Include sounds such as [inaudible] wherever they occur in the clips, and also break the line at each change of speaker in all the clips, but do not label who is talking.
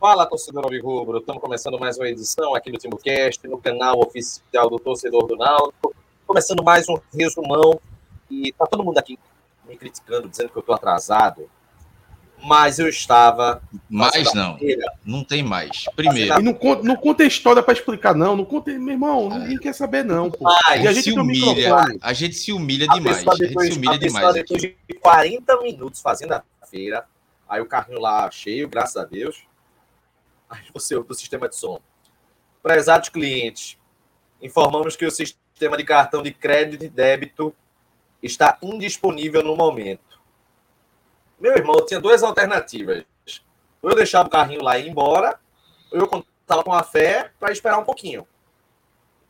Fala, torcedor Alvirrubro. Estamos começando mais uma edição aqui do TimbuCast, no canal oficial do Torcedor do Náutico. Começando mais um resumão. E tá todo mundo aqui me criticando, dizendo que eu estou atrasado. Mas eu estava.
Mais não. Não tem mais. Primeiro.
E não conta, não conta história para explicar, não. Não conta, meu irmão, é. ninguém quer saber, não. Pô.
e a gente se humilha. A gente se humilha demais. A, depois, a gente se humilha demais.
Depois de 40 minutos fazendo a feira, aí o carrinho lá cheio, graças a Deus você do sistema de som. Prezados clientes, informamos que o sistema de cartão de crédito e débito está indisponível no momento. Meu irmão tinha duas alternativas. Ou eu deixava o carrinho lá e ir embora, ou eu contava com a fé para esperar um pouquinho.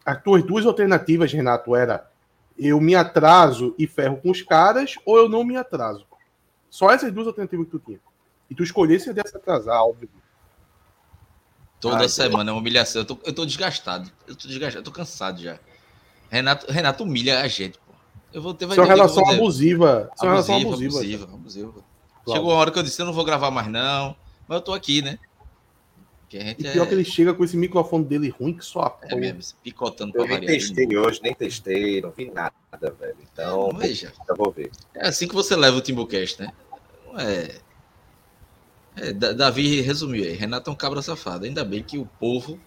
As tuas duas alternativas, Renato, era eu me atraso e ferro com os caras, ou eu não me atraso. Só essas duas alternativas que tu tinha. E tu escolhesse dessa atrasar, óbvio.
Toda Ai, semana é uma humilhação. Eu tô, eu tô desgastado. Eu tô desgastado, eu tô cansado já. Renato, Renato humilha a gente, pô.
Eu vou ter é uma relação abusiva. É uma relação abusiva.
abusiva, abusiva. Chegou uma hora que eu disse, eu não vou gravar mais, não. Mas eu tô aqui, né?
Que a gente e pior é... que ele chega com esse microfone dele ruim que só
É mesmo, picotando
pra Eu nem testei né? hoje, nem testei, não vi nada, velho. Então,
veja. Eu vou ver. É assim que você leva o Timbucast, né? Não é é, Davi resumiu aí. Renato é um cabra safado. Ainda bem que o povo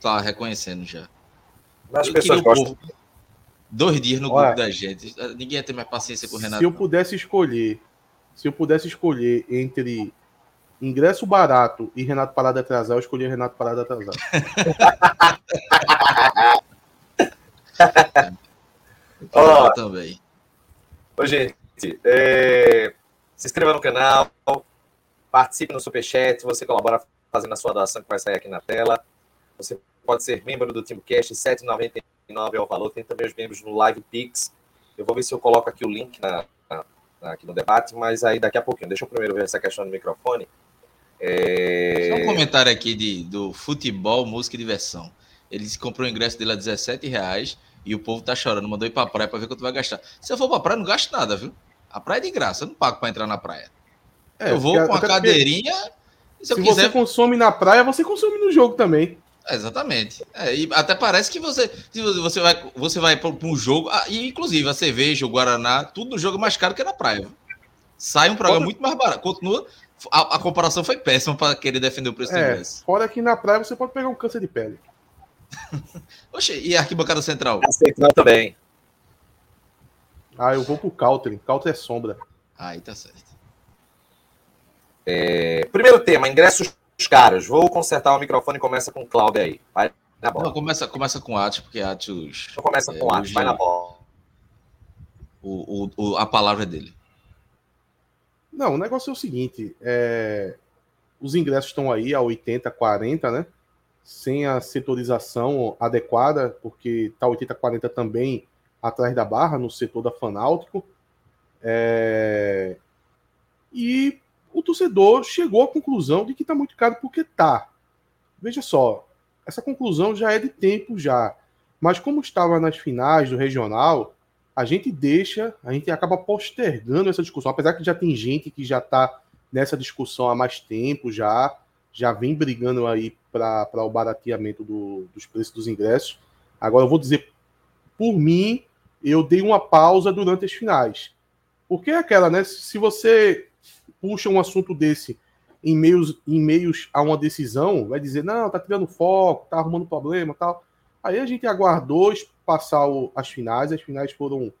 tá reconhecendo já.
As pessoas gostam. Povo,
dois dias no Olha, grupo da gente. Ninguém ia ter mais paciência com o Renato.
Se eu pudesse escolher, se eu pudesse escolher entre ingresso barato e Renato Parada atrasar, eu escolhi Renato Parada atrasar. [laughs]
Ó, também. Ô, gente, é... se inscreva no canal, Participe no Superchat, você colabora fazendo a sua doação que vai sair aqui na tela. Você pode ser membro do TeamCast, R$ 7,99 é o valor. Tem também os membros no Live Pix. Eu vou ver se eu coloco aqui o link na, na, aqui no debate, mas aí daqui a pouquinho. Deixa eu primeiro ver essa questão do microfone.
É... Só um comentário aqui de, do futebol, música e diversão. Ele comprou o ingresso dele a 17 reais e o povo tá chorando. Mandou ir pra praia pra ver quanto vai gastar. Se eu for pra praia, não gasto nada, viu? A praia é de graça, eu não pago pra entrar na praia.
É, eu vou com a cadeirinha. Se, se quiser... você consome na praia, você consome no jogo também.
Exatamente. É, e até parece que você, se você vai, você vai para um jogo, ah, e inclusive a cerveja, o Guaraná, tudo no jogo é mais caro que na praia. Sai um programa muito mais barato. Continua. A, a comparação foi péssima para querer defender o preço
é, do ingresso. Fora que na praia você pode pegar um câncer de pele. [laughs]
Oxe, e a arquibancada central?
A central também.
Ah, eu vou pro Country. Country é sombra.
Aí tá certo.
É, primeiro tema, ingressos caros. Vou consertar o microfone e começa com o Cláudio aí. Vai
na bola. Não, começa, começa com Atos, porque Atos.
Então começa com é, Atos, vai na bola.
O, o, o, a palavra é dele.
Não, o negócio é o seguinte: é... os ingressos estão aí a 80, 40, né? Sem a setorização adequada, porque tá 80, 40 também atrás da barra, no setor da Fanáutico. É... E o torcedor chegou à conclusão de que está muito caro porque tá. Veja só, essa conclusão já é de tempo já. Mas como estava nas finais do regional, a gente deixa, a gente acaba postergando essa discussão, apesar que já tem gente que já está nessa discussão há mais tempo já, já vem brigando aí para o barateamento do, dos preços dos ingressos. Agora eu vou dizer, por mim, eu dei uma pausa durante as finais. Porque é aquela, né? Se você puxa um assunto desse em meios, em meios a uma decisão, vai dizer, não, tá tirando foco, tá arrumando problema tal. Aí a gente aguardou passar o, as finais, as finais foram,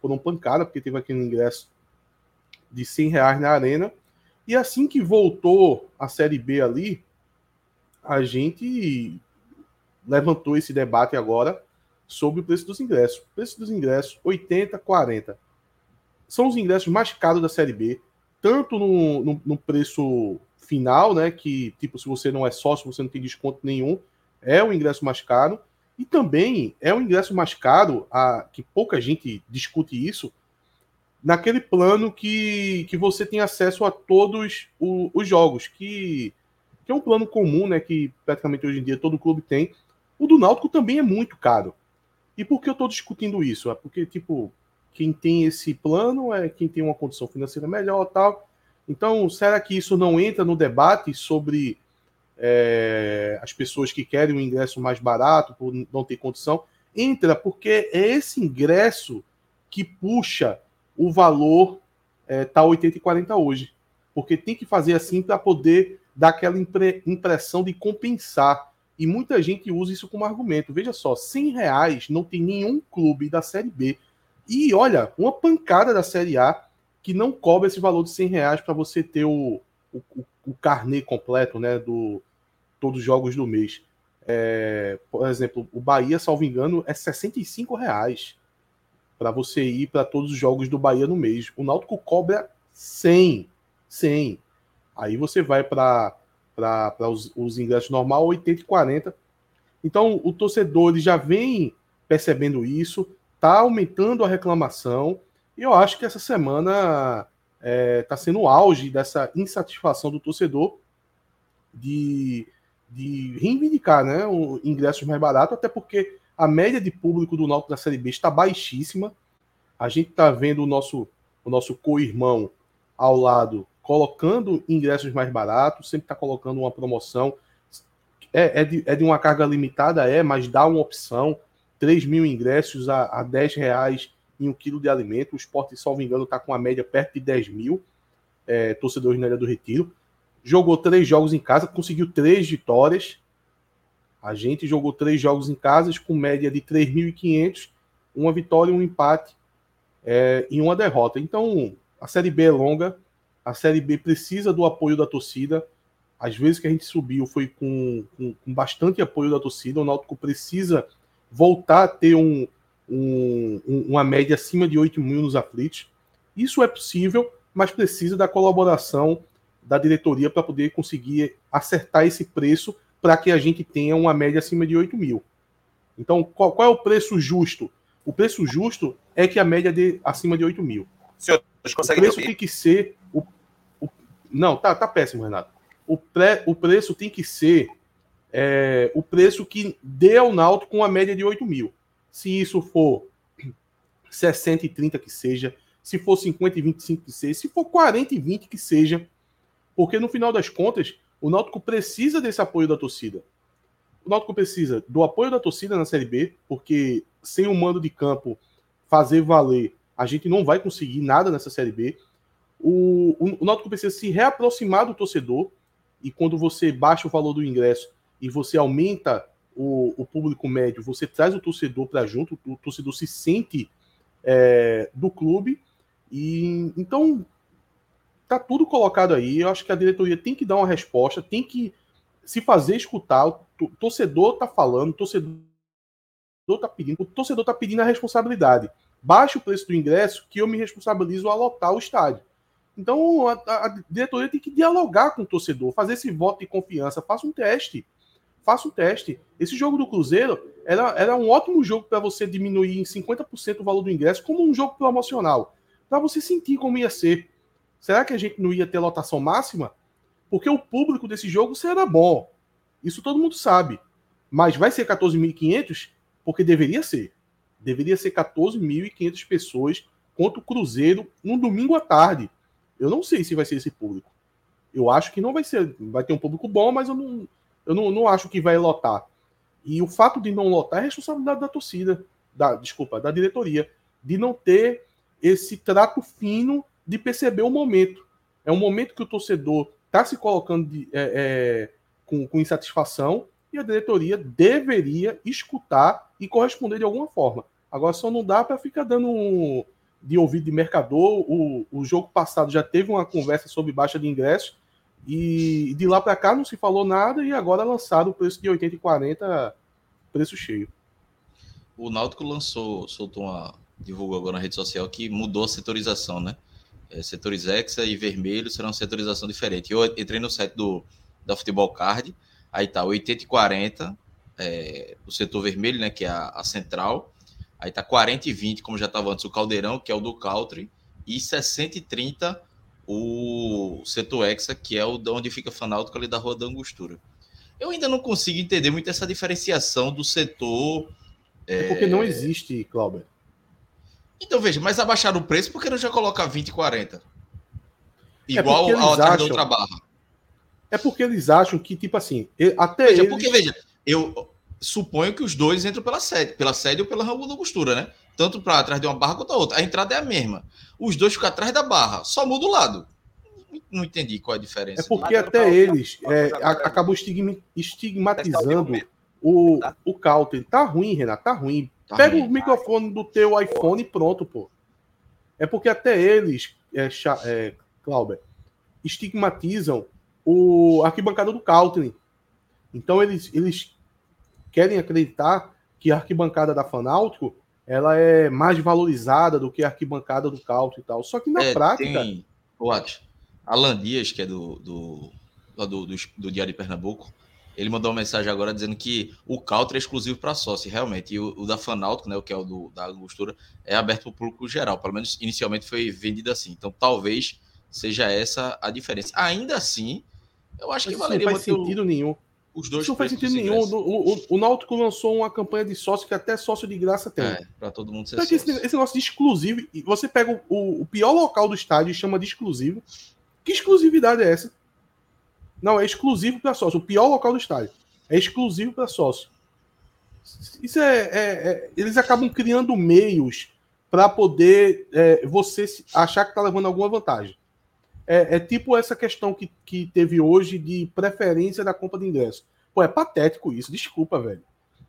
foram pancada, porque teve aquele ingresso de 100 reais na arena. E assim que voltou a Série B ali, a gente levantou esse debate agora sobre o preço dos ingressos. O preço dos ingressos, 80, 40. São os ingressos mais caros da Série B tanto no, no, no, preço final, né? Que, tipo, se você não é sócio, você não tem desconto nenhum, é o ingresso mais caro. E também é o ingresso mais caro, a, que pouca gente discute isso, naquele plano que, que você tem acesso a todos o, os jogos, que, que é um plano comum, né? Que praticamente hoje em dia todo clube tem. O do Náutico também é muito caro. E por que eu estou discutindo isso? É porque, tipo, quem tem esse plano é quem tem uma condição financeira melhor tal. Então, será que isso não entra no debate sobre é, as pessoas que querem um ingresso mais barato por não ter condição, entra porque é esse ingresso que puxa o valor é, tá 80 e 40 hoje. Porque tem que fazer assim para poder dar aquela impre impressão de compensar. E muita gente usa isso como argumento. Veja só, 100 reais não tem nenhum clube da Série B. E olha, uma pancada da Série A que não cobra esse valor de 100 reais para você ter o, o, o carnê completo, né? Do, todos os jogos do mês. É, por exemplo, o Bahia, salvo engano, é 65 reais para você ir para todos os jogos do Bahia no mês. O Náutico cobra 100, 100. Aí você vai para os, os ingressos normal 80 e 40. Então o torcedor ele já vem percebendo isso, está aumentando a reclamação. E eu acho que essa semana está é, tá sendo o auge dessa insatisfação do torcedor de de reivindicar né, o ingressos mais barato, até porque a média de público do Náutico da Série B está baixíssima. A gente está vendo o nosso, o nosso co-irmão ao lado colocando ingressos mais baratos, sempre está colocando uma promoção. É, é, de, é de uma carga limitada, é, mas dá uma opção. 3 mil ingressos a, a 10 reais em um quilo de alimento. O esporte, salvo engano, está com a média perto de 10 mil é, torcedores na Ilha do Retiro jogou três jogos em casa, conseguiu três vitórias. A gente jogou três jogos em casa com média de 3.500, uma vitória, um empate é, e uma derrota. Então, a Série B é longa, a Série B precisa do apoio da torcida. Às vezes que a gente subiu foi com, com, com bastante apoio da torcida. O Náutico precisa voltar a ter um, um, uma média acima de 8 mil nos aflitos. Isso é possível, mas precisa da colaboração da diretoria para poder conseguir acertar esse preço para que a gente tenha uma média acima de 8 mil. Então, qual, qual, é o preço justo? O preço justo é que a média de acima de 8 mil.
Senhor,
o preço tem que ser. O, o, não, tá, tá péssimo, Renato. O, pré, o preço tem que ser é, o preço que dê ao Náutico com uma média de 8 mil. Se isso for 60 e 30 que seja, se for 50 e 25 que seja, se for 40 e 20 que seja, porque no final das contas, o Náutico precisa desse apoio da torcida. O Náutico precisa do apoio da torcida na Série B, porque sem o mando de campo fazer valer, a gente não vai conseguir nada nessa Série B. O, o, o Náutico precisa se reaproximar do torcedor, e quando você baixa o valor do ingresso e você aumenta o, o público médio, você traz o torcedor para junto, o torcedor se sente é, do clube. E então tá tudo colocado aí. Eu acho que a diretoria tem que dar uma resposta, tem que se fazer escutar. O torcedor tá falando, o torcedor tá pedindo, o torcedor tá pedindo a responsabilidade. Baixe o preço do ingresso que eu me responsabilizo a lotar o estádio. Então a, a, diretoria tem que dialogar com o torcedor, fazer esse voto de confiança, faça um teste. Faça um teste. Esse jogo do Cruzeiro era, era um ótimo jogo para você diminuir em 50% o valor do ingresso, como um jogo promocional, para você sentir como ia ser. Será que a gente não ia ter lotação máxima? Porque o público desse jogo será bom. Isso todo mundo sabe. Mas vai ser 14.500? Porque deveria ser. Deveria ser 14.500 pessoas contra o Cruzeiro num domingo à tarde. Eu não sei se vai ser esse público. Eu acho que não vai ser. Vai ter um público bom, mas eu não, eu não, não acho que vai lotar. E o fato de não lotar é responsabilidade da torcida, da, desculpa, da diretoria, de não ter esse trato fino de perceber o momento. É um momento que o torcedor está se colocando de, é, é, com, com insatisfação e a diretoria deveria escutar e corresponder de alguma forma. Agora só não dá para ficar dando um, de ouvido de mercador. O, o jogo passado já teve uma conversa sobre baixa de ingressos e de lá para cá não se falou nada e agora lançaram o preço de 80 e 40 preço cheio.
O Náutico lançou, soltou uma divulgou agora na rede social que mudou a setorização, né? é, setores hexa e vermelho serão setorização diferente. Eu entrei no site do, da Futebol Card, aí tá 80 e 40, é, o setor vermelho, né, que é a, a, central, aí tá 40 e 20, como já estava antes, o Caldeirão, que é o do Country, e 60 e 30 o setor hexa, que é o de onde fica Fanáutico ali da Rua da Angostura. Eu ainda não consigo entender muito essa diferenciação do setor.
É, é porque não existe, Clauber.
Então veja, mas abaixaram o preço porque não já coloca 20 e 40? Igual é ao atrás da outra barra.
É porque eles acham que, tipo assim, até
veja,
eles...
Porque, veja, eu suponho que os dois entram pela sede, pela sede ou pela rua da costura, né? Tanto para trás de uma barra quanto a outra. A entrada é a mesma. Os dois ficam atrás da barra, só muda o lado. Não entendi qual é a diferença.
É porque até eles é, acabam estigmatizando o, tá. o counter. Tá ruim, Renato, tá ruim. Tá Pega ruim. o microfone do teu iPhone e pronto, pô. É porque até eles, é, é, Clauber, estigmatizam o arquibancada do Country. Então eles, eles querem acreditar que a arquibancada da Fanáutico ela é mais valorizada do que a arquibancada do Country e tal. Só que na é, prática. Tem...
What? Alan Dias, que é do, do, do, do, do Diário de Pernambuco, ele mandou uma mensagem agora dizendo que o Country é exclusivo para sócio, realmente. E o, o da Fanáutico, né, o que é o do, da Angostura, é aberto para o público geral. Pelo menos inicialmente foi vendido assim. Então talvez seja essa a diferença. Ainda assim, eu acho que
Mas valeria. Não faz sentido o, nenhum. Os dois Isso não faz sentido nenhum. O, o, o, Náutico lançou uma campanha de sócio que até sócio de graça tem. É,
para todo mundo ser
então, esse, esse, negócio de exclusivo. Você pega o, o pior local do estádio e chama de exclusivo. Que exclusividade é essa? Não, é exclusivo para sócio. O pior local do estádio. É exclusivo para sócio. Isso é, é, é, Eles acabam criando meios para poder é, você achar que está levando alguma vantagem. É, é, tipo essa questão que, que teve hoje de preferência da compra de ingresso. Pô, é patético isso. Desculpa, velho.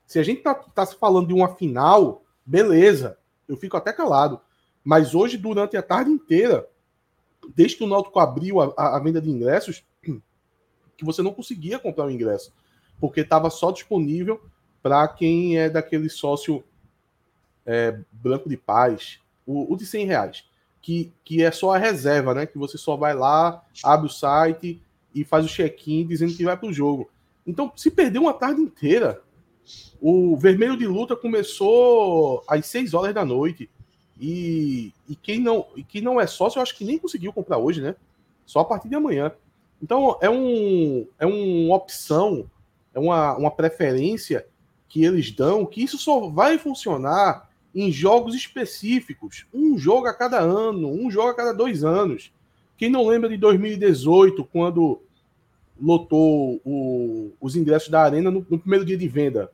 Se a gente tá, tá falando de uma final, beleza. Eu fico até calado. Mas hoje, durante a tarde inteira, desde que o Náutico abriu a, a, venda de ingressos, [clears throat] que você não conseguia comprar o ingresso, porque estava só disponível para quem é daquele sócio é, branco de paz, o, o, de 100 reais, que, que é só a reserva, né? Que você só vai lá, abre o site e faz o check-in dizendo que vai para o jogo. Então, se perder uma tarde inteira, o Vermelho de Luta começou às 6 horas da noite. E, e, quem não, e quem não é sócio, eu acho que nem conseguiu comprar hoje, né? Só a partir de amanhã. Então, é, um, é uma opção, é uma, uma preferência que eles dão, que isso só vai funcionar em jogos específicos. Um jogo a cada ano, um jogo a cada dois anos. Quem não lembra de 2018, quando lotou o, os ingressos da Arena no, no, primeiro dia de venda?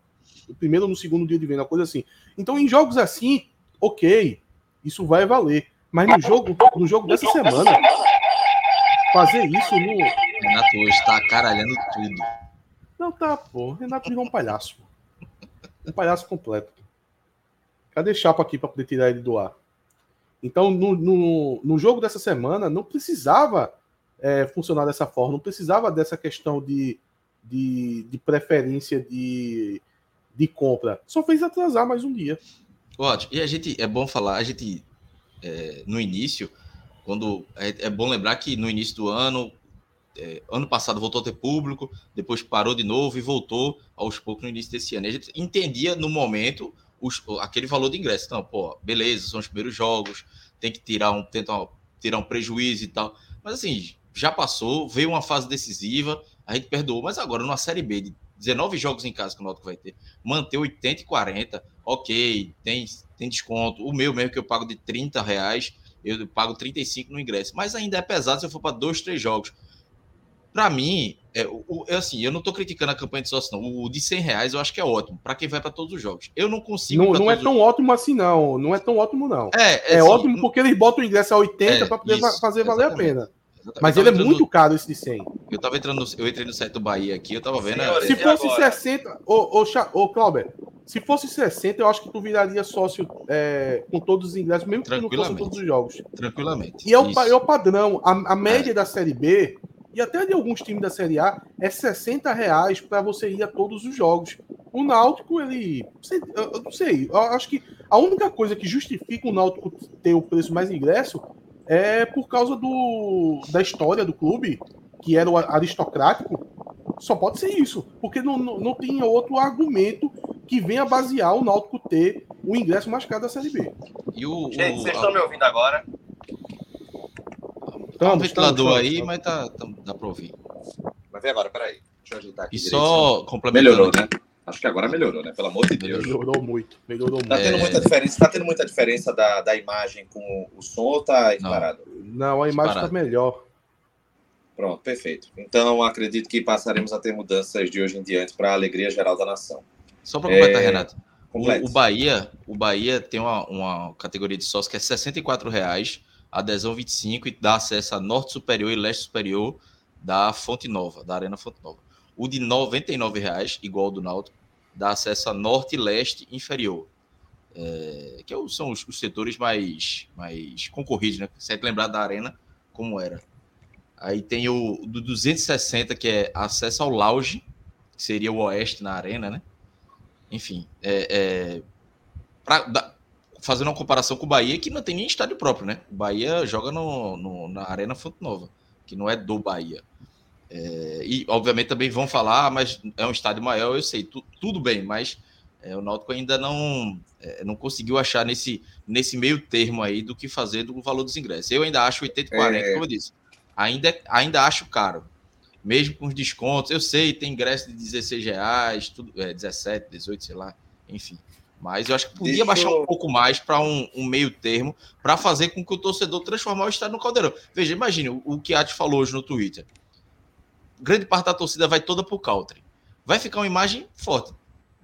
No primeiro ou no segundo dia de venda, coisa assim. Então, em jogos assim, ok, isso vai valer. Mas no jogo, no jogo dessa semana, fazer isso no.
Renato hoje tá caralhando tudo.
Não tá, pô. Renato virou um palhaço. Um palhaço completo. Cadê Chapa aqui para poder tirar ele do ar? Então, no, no, no jogo dessa semana, não precisava é, funcionar dessa forma, não precisava dessa questão de, de, de preferência de, de compra. Só fez atrasar mais um dia.
Ótimo. E a gente, é bom falar, a gente, é, no início, quando é, é, bom lembrar que no início do ano, é, ano passado voltou a ter público, depois parou de novo e voltou aos poucos no início desse ano. E a gente entendia no momento os, aquele valor de ingresso. Então, pô, beleza, são os primeiros jogos, tem que tirar um, tentar tirar um prejuízo e tal. Mas assim, já passou, veio uma fase decisiva, a gente perdoou, mas agora numa Série B de 19 jogos em casa que o Náutico vai ter, manter 80 e 40, ok, tem, tem desconto. O meu mesmo que eu pago de 30 reais, eu pago 35 no ingresso. Mas ainda é pesado se eu for para dois, três jogos. Para mim, é, o, é assim, eu não estou criticando a campanha de sócio, não. O de 100 reais eu acho que é ótimo, para quem vai para todos os jogos. Eu não consigo.
Não, não é tão os... ótimo assim, não. Não é tão ótimo, não. É, é, é assim, ótimo porque eles botam o ingresso a 80 é, para poder isso, fazer valer a pena. Mas ele é muito no... caro esse de 100.
Eu tava entrando, no... eu entrei no site do Bahia aqui, eu tava vendo.
Se fosse agora? 60, ô, ô, ô Clauber, se fosse 60, eu acho que tu viraria sócio é, com todos os ingressos, mesmo que não fossem todos os jogos.
Tranquilamente.
E é o, é o padrão. A, a média é. da Série B, e até de alguns times da Série A, é 60 reais para você ir a todos os jogos. O Náutico, ele. Eu não sei. Eu acho que a única coisa que justifica o Náutico ter o preço mais ingresso é por causa do, da história do clube, que era o aristocrático. Só pode ser isso, porque não, não, não tem outro argumento que venha basear o Náutico ter o ingresso mais caro da Série B.
E o, Gente, o, vocês estão me ouvindo agora?
Tá um ventilador aí, mas tá, tá, dá para ouvir.
Vai ver agora, peraí. Deixa eu ajeitar aqui.
E só complementando.
Melhorou, né? Acho que agora melhorou, né? Pelo amor de Deus.
Melhorou muito. Melhorou
tá Tendo muita diferença, tá tendo muita diferença da, da imagem com o som ou tá
parado? Não, a imagem tá melhor.
Pronto, perfeito. Então, acredito que passaremos a ter mudanças de hoje em diante para a alegria geral da nação.
Só para completar, é... Renato. O, o, Bahia, o Bahia tem uma, uma categoria de sócio que é R$ 64,00, adesão 25 e dá acesso a Norte Superior e Leste Superior da Fonte Nova, da Arena Fonte Nova. O de R$ 99,00, igual ao do Náutico, dá acesso a Norte e Leste Inferior. É, que é são os, os, setores mais, mais concorridos, né? Sempre lembrar da Arena como era. Aí tem o do 260, que é acesso ao lounge, que seria o oeste na arena, né? Enfim, é, é pra, fazendo uma comparação com o Bahia, que não tem nem estádio próprio, né? O Bahia joga no, no na Arena Fonte Nova, que não é do Bahia. É, e, obviamente, também vão falar, ah, mas é um estádio maior, eu sei, tu, tudo bem, mas é, o Náutico ainda não, é, não conseguiu achar nesse, nesse meio termo aí do que fazer do valor dos ingressos. Eu ainda acho 80 e 40, é. como eu disse ainda, ainda acho caro. Mesmo com os descontos, eu sei, tem ingresso de 16 reais, tudo, é, 17, 18, sei lá, enfim. Mas eu acho que podia Deixa baixar eu... um pouco mais para um, um, meio termo, para fazer com que o torcedor transformar o estádio no caldeirão. Veja, imagine o, o que a falou hoje no Twitter. Grande parte da torcida vai toda para o country. Vai ficar uma imagem forte.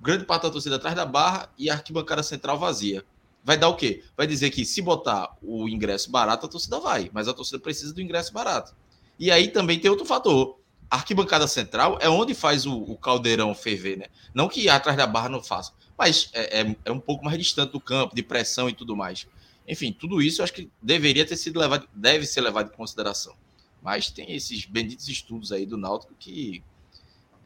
Grande parte da torcida atrás da barra e a arquibancada central vazia vai dar o quê? Vai dizer que se botar o ingresso barato, a torcida vai, mas a torcida precisa do ingresso barato. E aí também tem outro fator. A arquibancada central é onde faz o, o caldeirão ferver, né? Não que atrás da barra não faça, mas é, é, é, um pouco mais distante do campo, de pressão e tudo mais. Enfim, tudo isso eu acho que deveria ter sido levado, deve ser levado em consideração. Mas tem esses benditos estudos aí do Náutico que,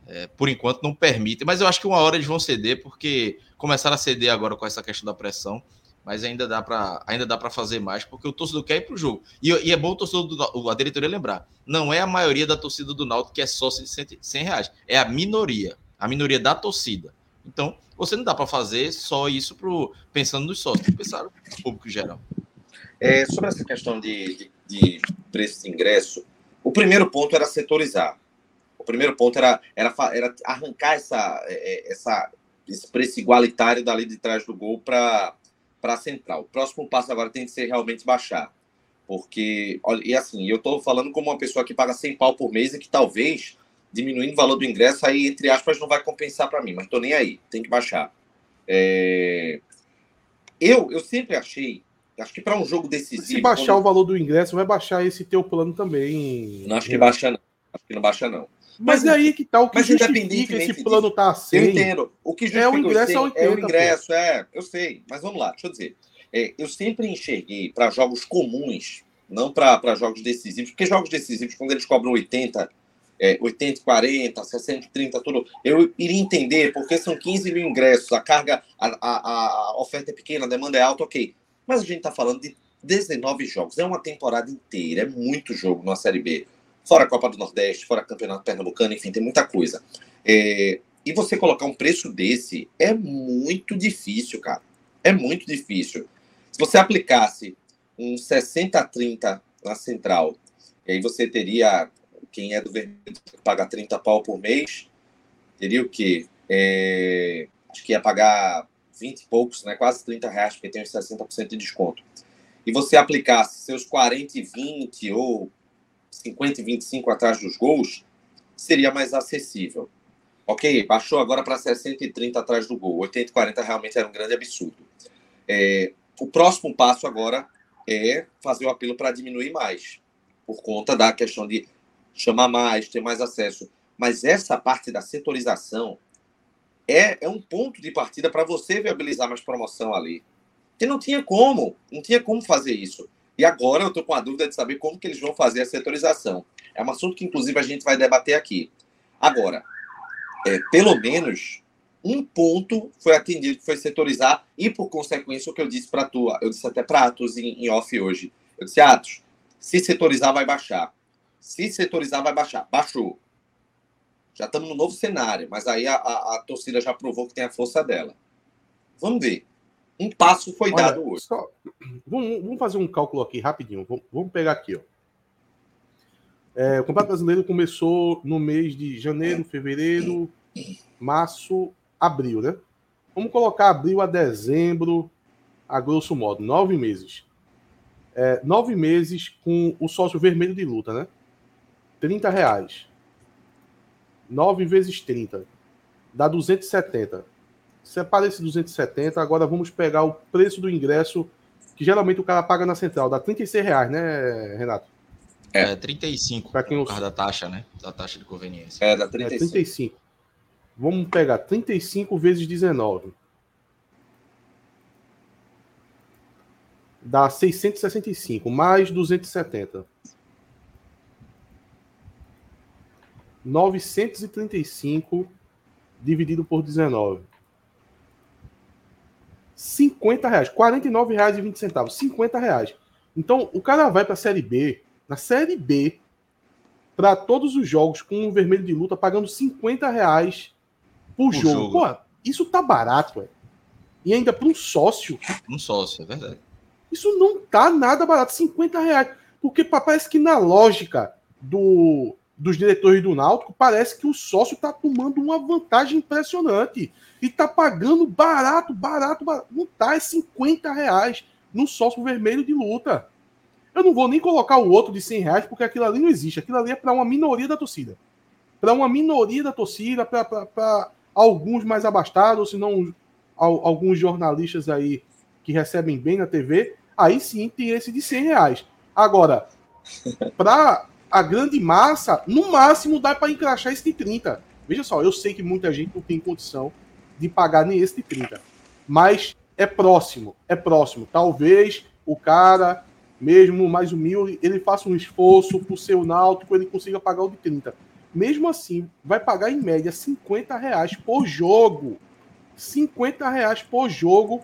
é, por enquanto, não permitem. Mas eu acho que uma hora eles vão ceder, porque começaram a ceder agora com essa questão da pressão mas ainda dá para ainda dá para fazer mais porque o torcedor quer ir para o jogo. E, e, é bom o torcedor do, a diretoria lembrar não é a maioria da torcida do Náutico que é sócio de 100, 100 reais é a minoria a minoria da torcida. Então você não dá para fazer só isso pro, pensando nos sócios pensar no público geral.
É, sobre essa questão de, de, de preço de ingresso o primeiro ponto era setorizar. O primeiro ponto era, era, era arrancar essa, é, é, essa, esse preço igualitário dali de trás do gol para para a central. O próximo passo agora tem que ser realmente baixar. Porque, olha, e assim, eu estou falando como uma pessoa que paga 100 pau por mês e que talvez diminuindo o valor do ingresso, aí, entre aspas, não vai compensar para mim, mas estou nem aí, tem que baixar. É... Eu, eu sempre achei, acho que para um jogo decisivo.
Se baixar quando... o valor do ingresso, vai baixar esse teu plano também.
Não acho que baixa, não. Acho que não baixa, não.
Mas, mas aí que tá o que mas justifica esse plano tá assim.
Eu entendo. O que justifica é o ingresso, 80, é o ingresso, é, eu sei. Mas vamos lá, deixa eu dizer. É, eu sempre enxerguei para jogos comuns, não para jogos decisivos, porque jogos decisivos, quando eles cobram 80, é, 80, 40, 60, 30, tudo, eu iria entender, porque são 15 mil ingressos, a carga, a, a, a oferta é pequena, a demanda é alta, ok. Mas a gente está falando de 19 jogos, é uma temporada inteira, é muito jogo na Série B fora a Copa do Nordeste, fora Campeonato Pernambucano, enfim, tem muita coisa. É, e você colocar um preço desse é muito difícil, cara. É muito difícil. Se você aplicasse um 60-30 na central, e aí você teria, quem é do vermelho paga 30 pau por mês, teria o quê? É, acho que ia pagar 20 e poucos, né? quase 30 reais, porque tem os 60% de desconto. E você aplicasse seus 40 e 20 ou 50 e 25 atrás dos gols, seria mais acessível. Ok, baixou agora para 60 e 30 atrás do gol. 80 e 40 realmente era um grande absurdo. É, o próximo passo agora é fazer o apelo para diminuir mais, por conta da questão de chamar mais, ter mais acesso. Mas essa parte da setorização é, é um ponto de partida para você viabilizar mais promoção ali. Que não tinha como, não tinha como fazer isso. E agora eu estou com a dúvida de saber como que eles vão fazer a setorização. É um assunto que, inclusive, a gente vai debater aqui. Agora, é, pelo menos um ponto foi atendido, foi setorizar, e por consequência, o que eu disse para tu, eu disse até para Atos em, em off hoje. Eu disse, Atos, se setorizar, vai baixar. Se setorizar, vai baixar. Baixou. Já estamos no novo cenário, mas aí a, a, a torcida já provou que tem a força dela. Vamos ver. Um passo foi Olha, dado hoje. Só, [clears throat]
vamos, vamos, fazer um cálculo aqui rapidinho. Vamos, vamos pegar aqui. Ó. É, o Campeonato Brasileiro começou no mês de janeiro, fevereiro, março, abril, né? Vamos colocar abril a dezembro, a grosso modo, nove meses. É, nove meses com o sócio vermelho de luta, né? 30 reais. 9 vezes 30. Dá 270. Separa esse 270. Agora vamos pegar o preço do ingresso que geralmente o cara paga na central. Dá 36 reais, né, Renato?
É, 35.
Para quem
por causa da taxa, né? Da taxa de conveniência.
É, dá 35. É, 35.
Vamos pegar 35 vezes 19. Dá 665, mais 270. 935 dividido por 19. 50 reais. 49 reais e 20 centavos. 50 reais. Então, o cara vai para a Série B. Na Série B, para todos os jogos com o vermelho de luta, pagando 50 reais por, jogo. jogo. Pô, isso tá barato, ué. E ainda para um sócio.
Um sócio, é verdade.
Isso não tá nada barato. 50 reais. Porque parece que na lógica do, dos diretores do Náutico, parece que o sócio tá tomando uma vantagem impressionante. E tá pagando barato, barato, barato. Não tá, é 50 reais no sócio vermelho de luta. Eu não vou nem colocar o outro de 100 reais, porque aquilo ali não existe. Aquilo ali é para uma minoria da torcida. Para uma minoria da torcida, para alguns mais abastados, se não alguns jornalistas aí que recebem bem na TV, aí sim tem esse de 100 reais. Agora, para a grande massa, no máximo dá para encaixar esse de 30. Veja só, eu sei que muita gente não tem condição de pagar nem esse de 30. Mas é próximo, é próximo. Talvez o cara, mesmo mais humilde, ele faça um esforço por o náutico, ele consiga pagar o de 30. Mesmo assim, vai pagar em média 50 reais por jogo. 50 reais por jogo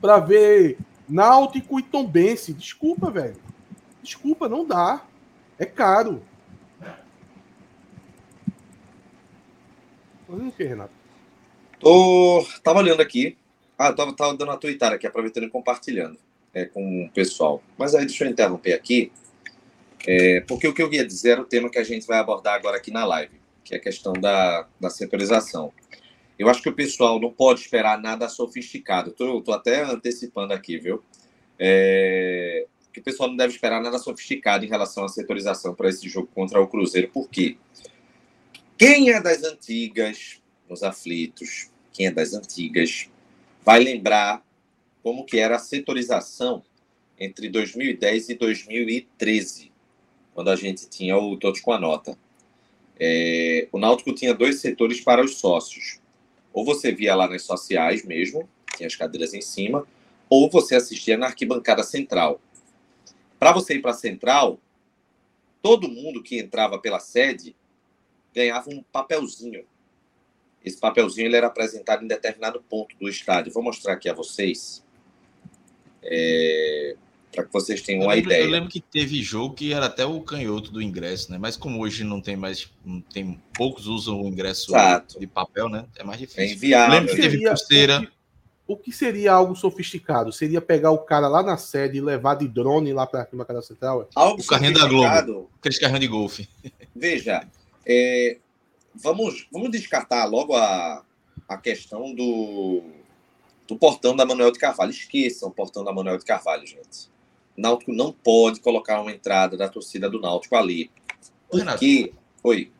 para ver Náutico e Tombense. Desculpa, velho. Desculpa, não dá. É caro.
Fazendo o que, Renato? Tô, tava olhando aqui. Ah, tava, tava dando a tweetar aqui, aproveitando e compartilhando é, com o pessoal. Mas aí deixa eu interromper aqui, é, porque o que eu ia dizer era o tema que a gente vai abordar agora aqui na live, que é a questão da, da. Eu acho que o pessoal não pode esperar nada sofisticado. Tô até antecipando aqui, viu? É, que o pessoal não deve esperar nada sofisticado em relação à setorização para esse jogo contra o Cruzeiro. Por quê? Quem é das antigas nos aflitos, quem é das antigas, vai lembrar como que era a setorização entre 2010 e 2013, quando a gente tinha o Todos com a Nota. É, o Náutico tinha dois setores para os sócios. Ou você via lá nas sociais mesmo, tinha as cadeiras em cima, ou você assistia na arquibancada central. Para você ir para a central, todo mundo que entrava pela sede ganhava um papelzinho esse papelzinho ele era apresentado em determinado ponto do estádio. Vou mostrar aqui a vocês. É, para que vocês tenham uma
lembro,
ideia.
Eu lembro que teve jogo que era até o canhoto do ingresso, né? Mas como hoje não tem mais, não tem poucos usam o ingresso Exato. de papel, né? É mais difícil. É
enviado.
Lembro que teve pulseira.
O que seria algo sofisticado? Seria pegar o cara lá na sede e levar de drone lá para a cada central?
Algo o carrinho da Globo. Aqueles carrinhos de golfe. [laughs]
Veja, é, vamos, vamos descartar logo a, a questão do, do portão da Manuel de Carvalho. Esqueçam o portão da Manuel de Carvalho, gente. O Náutico não pode colocar uma entrada da torcida do Náutico ali. Porque. Oi.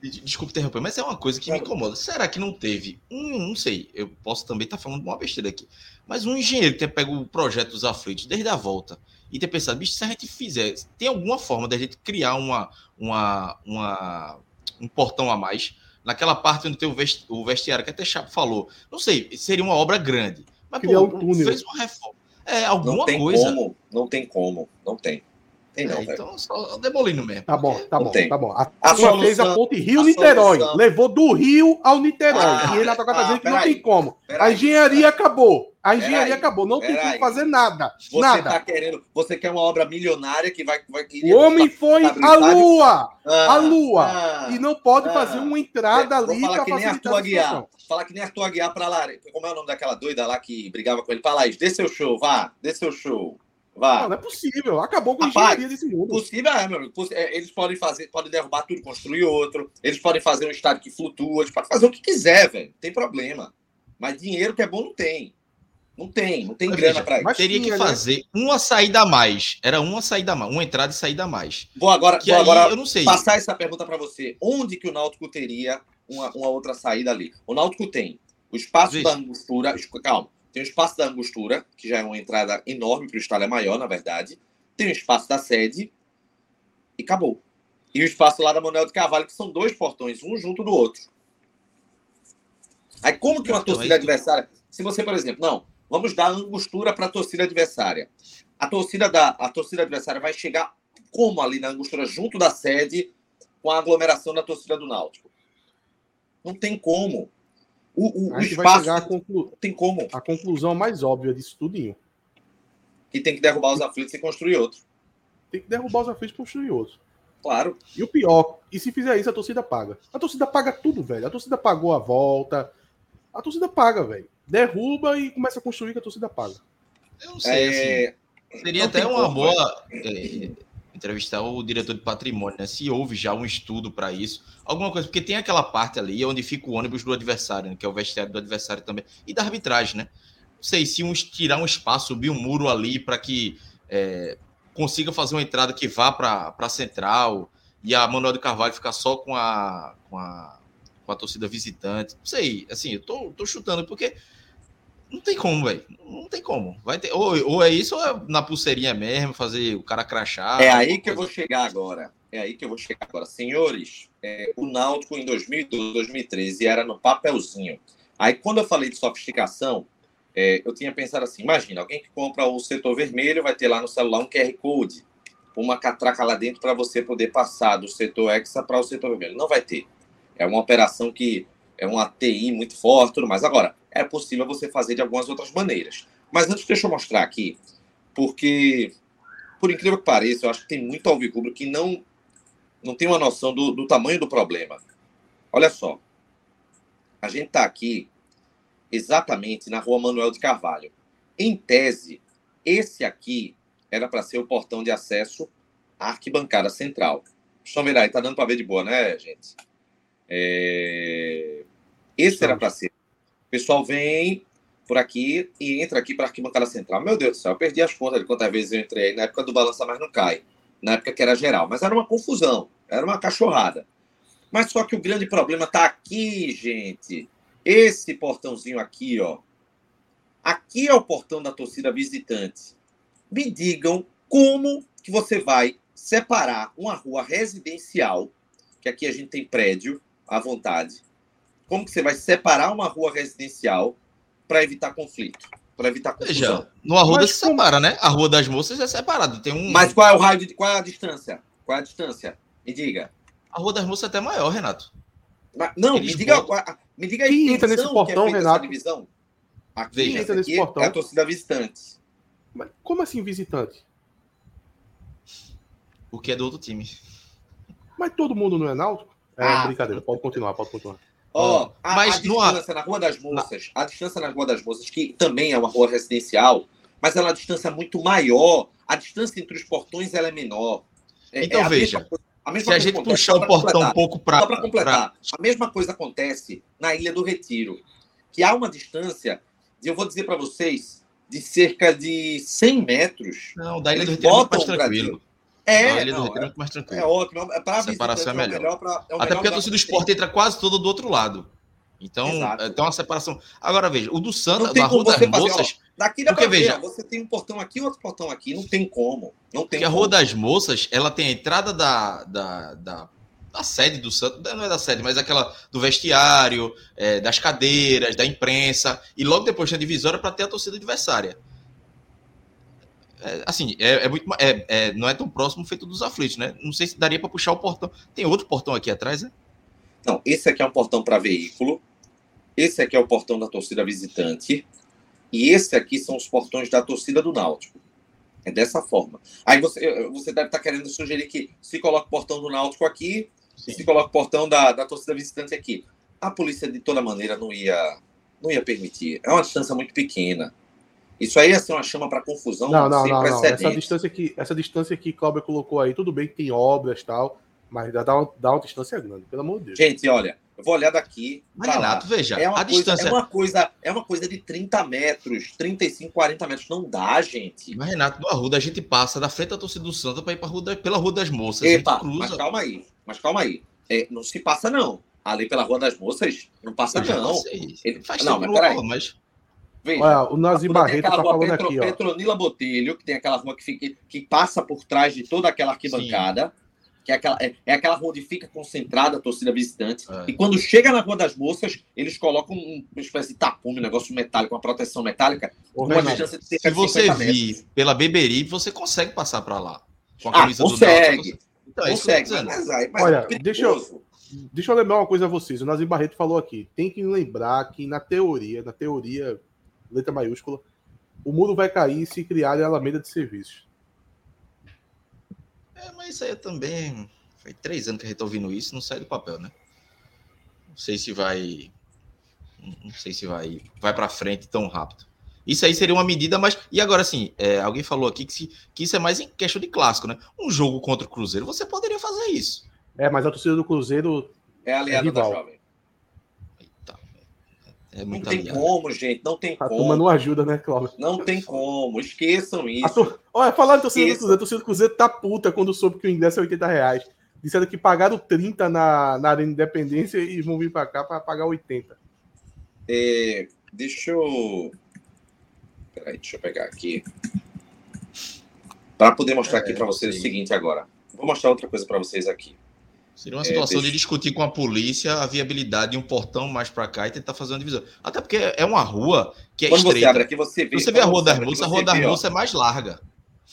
Desculpe interromper, mas é uma coisa que me incomoda. Será que não teve um, não sei, eu posso também estar tá falando uma besteira aqui, mas um engenheiro que tenha pego o projeto dos aflitos desde a volta e ter pensado, bicho, se a gente fizer, tem alguma forma da gente criar uma, uma, uma um portão a mais, naquela parte onde tem o, vestiário, que até Chapo falou. Não sei, seria uma obra grande. Mas,
Criar pô, um túnel.
fez uma reforma. É, alguma
não tem
coisa.
Como, não tem como, não tem. Tem não, é,
então, só demolindo mesmo.
Tá bom, tá bom, tá bom. A, a solução, fez a ponte Rio-Niterói. Levou do Rio ao Niterói. Ah, e ele tá ah, dizendo que não aí, tem como. A engenharia aí. acabou. A engenharia acabou. Não tem como fazer nada.
Você
nada.
tá querendo. Você quer uma obra milionária que vai. vai
o homem foi à Lua. Ah, à Lua. Ah, e não pode ah, fazer uma entrada é, ali
para facilitar a Guiar. Falar que nem Arthur Guiar para lá. Como é o nome daquela doida lá que brigava com ele? Fala aí, dê seu show, vá, dê seu show. Vá.
Não, não é possível. Acabou com a engenharia desse mundo.
Possível é, meu amigo. É, eles podem fazer, podem derrubar tudo, construir outro. Eles podem fazer um estádio que flutua. Eles podem fazer o que quiser, velho. Não tem problema. Mas dinheiro que é bom não tem. Não tem, não tem mas grana para
isso. Teria que né? fazer uma saída a mais. Era uma saída a mais, uma entrada e saída a mais.
Vou agora, vou aí, agora eu não sei. passar essa pergunta para você. Onde que o Náutico teria uma, uma outra saída ali? O Náutico tem o espaço Veja. da angostura. Calma. Tem o espaço da angostura, que já é uma entrada enorme para o estádio, é maior, na verdade. Tem o espaço da sede e acabou. E o espaço lá da Manuel de Carvalho, que são dois portões, um junto do outro. Aí como que uma torcida adversária. Se você, por exemplo, não, Vamos dar angostura para a torcida adversária. A torcida, da, a torcida adversária vai chegar como ali na angostura, junto da sede, com a aglomeração da torcida do Náutico? Não tem como. O, o, o espaço vai conclu... tem como.
A conclusão mais óbvia disso tudinho.
Que tem que derrubar os aflitos e construir outro.
Tem que derrubar os aflitos e construir outro.
Claro.
E o pior, e se fizer isso, a torcida paga. A torcida paga tudo, velho. A torcida pagou a volta. A torcida paga, velho derruba e começa a construir que a torcida paga.
Eu não sei, é... assim, seria não até uma como, boa é, entrevistar o diretor de patrimônio, né? Se houve já um estudo para isso, alguma coisa, porque tem aquela parte ali onde fica o ônibus do adversário, né? que é o vestiário do adversário também, e da arbitragem, né? Não sei se um, tirar um espaço, subir um muro ali para que é, consiga fazer uma entrada que vá para a central e a Manuel de Carvalho ficar só com a, com a, com a torcida visitante. Não sei, assim, eu tô, tô chutando, porque não tem como, velho. Não tem como. Vai ter, ou, ou é isso, ou é na pulseirinha mesmo, fazer o cara crachar.
É aí que eu vou chegar agora. É aí que eu vou chegar agora. Senhores, é, o Náutico em 2012, 2013 era no papelzinho. Aí quando eu falei de sofisticação, é, eu tinha pensado assim: imagina, alguém que compra o setor vermelho vai ter lá no celular um QR Code, uma catraca lá dentro para você poder passar do setor Hexa para o setor vermelho. Não vai ter. É uma operação que é uma TI muito forte, tudo mais. Agora, é possível você fazer de algumas outras maneiras. Mas antes, deixa eu mostrar aqui, porque, por incrível que pareça, eu acho que tem muito alvirrubro que não, não tem uma noção do, do tamanho do problema. Olha só, a gente está aqui exatamente na rua Manuel de Carvalho. Em tese, esse aqui era para ser o portão de acesso à arquibancada central. Deixa eu ver aí, tá dando para ver de boa, né, gente? É... Esse era para ser. O pessoal vem por aqui e entra aqui para a arquibancada central. Meu Deus do céu, eu perdi as contas de quantas vezes eu entrei na época do Balança Mais Não Cai, na época que era geral. Mas era uma confusão, era uma cachorrada. Mas só que o grande problema está aqui, gente. Esse portãozinho aqui, ó. Aqui é o portão da torcida visitante. Me digam como que você vai separar uma rua residencial, que aqui a gente tem prédio à vontade, como que você vai separar uma rua residencial para evitar conflito? Para evitar confusão. Veja,
no Arruda Mas, se separa, né? A Rua das Moças é separada. Tem um...
Mas qual é o raio de. Qual é a distância? Qual é a distância? Me diga.
A Rua das Moças é até maior, Renato.
Mas, não, me diga, me diga a
Quem entra nesse portão, que é Renato?
divisão. Aqui,
Veja, entra nesse portão.
é a torcida visitante.
Mas como assim visitante?
O que é do outro time.
Mas todo mundo não é náutico? É ah, brincadeira, pode continuar, pode continuar.
Ó, oh, a, mas a distância na Rua das Moças, a distância na Rua das Moças, que também é uma rua residencial, mas ela é uma distância muito maior. A distância entre os portões ela é menor.
É, então é veja, mesma, se a gente puxar o portão um pouco para.
Só para completar, pra... a mesma coisa acontece na Ilha do Retiro, que há uma distância, eu vou dizer para vocês, de cerca de 100 metros.
Não, da Ilha do Retiro é mais tranquilo.
É, não, não,
é, mais tranquilo.
é ótimo. É
para a separação é melhor. É melhor pra, é Até porque a torcida do esporte entra quase toda do outro lado. Então, Exato. tem uma separação. Agora, veja, o do Santa, da Rua das Moças.
Daqui dá porque, veja, ver, você tem um portão aqui outro portão aqui. Não tem como. Não tem
porque a Rua das Moças, ela tem a entrada da, da, da, da sede do Santa, não é da sede, mas aquela do vestiário, é, das cadeiras, da imprensa, e logo depois tem a divisória para ter a torcida adversária é, assim, é, é muito, é, é, não é tão próximo feito dos aflitos, né? Não sei se daria para puxar o portão. Tem outro portão aqui atrás, né?
Não, esse aqui é um portão para veículo. Esse aqui é o portão da torcida visitante. E esse aqui são os portões da torcida do Náutico. É dessa forma. Aí você, você deve estar tá querendo sugerir que se coloca o portão do Náutico aqui, Sim. se coloca o portão da, da torcida visitante aqui. A polícia, de toda maneira, não ia, não ia permitir. É uma distância muito pequena. Isso aí ia ser uma chama para confusão.
Não, não, não, não. Essa distância que essa distância que Cláudio colocou aí, tudo bem que tem obras e tal, mas dá, dá uma distância grande, pelo amor de Deus.
Gente, olha, Eu vou olhar daqui.
Mas, Renato, lá. veja,
é uma
a
coisa,
distância.
É uma, coisa, é uma coisa de 30 metros, 35, 40 metros. Não dá, gente.
Mas, Renato, no Arruda a gente passa da frente da torcida do Santa para ir pra rua da, pela Rua das Moças.
Epa, mas calma aí. Mas calma aí. É, não se passa, não. Ali pela Rua das Moças, não passa, não.
Ele faz não,
mas peraí.
Mas...
Veja, Olha, o Nazi Barreto tá falando Petro, aqui, ó.
Petronila Botelho, que tem aquela rua que, fica, que passa por trás de toda aquela arquibancada. Sim que é aquela, é, é, aquela rua onde fica concentrada a torcida visitante. É. E quando chega na Rua das Moças, eles colocam uma espécie de tapume, um negócio metálico, uma proteção metálica,
Ô, uma distância de Se você vir pela Beberi, você consegue passar para lá.
Com a ah, camisa consegue. do Então, é consegue. Mas,
mas, mas Olha, deixa eu, deixa eu lembrar uma coisa a vocês. O Nazim Barreto falou aqui. Tem que lembrar que na teoria, na teoria, letra maiúscula, o muro vai cair se criar a Alameda de Serviços.
É, mas isso aí também. Foi três anos que a gente tá ouvindo isso, não sai do papel, né? Não sei se vai. Não sei se vai, vai para frente tão rápido. Isso aí seria uma medida, mas. E agora, assim, é, alguém falou aqui que, se, que isso é mais em questão de clássico, né? Um jogo contra o Cruzeiro, você poderia fazer isso.
É, mas a torcida do Cruzeiro.
É aliada é da jovem. É não tem aliado. como, gente. Não tem
a
como.
A turma não ajuda, né, Cláudio?
Não tem como. Esqueçam isso.
Olha, falando do torcida do Cruzeiro, a torcida do Cruzeiro tá puta quando soube que o ingresso é 80 reais. Disseram que pagaram 30 na, na Arena Independência e vão vir para cá para pagar 80.
É, deixa eu. Peraí, deixa eu pegar aqui. Para poder mostrar é, aqui para vocês sim. o seguinte agora. Vou mostrar outra coisa para vocês aqui.
Seria uma situação é, deixa... de discutir com a polícia a viabilidade de um portão mais para cá e tentar fazer uma divisão. Até porque é uma rua que é
Quando
estreita.
você abre aqui, você vê.
Você vê a Rua das Moças, a Rua das Moças é mais larga.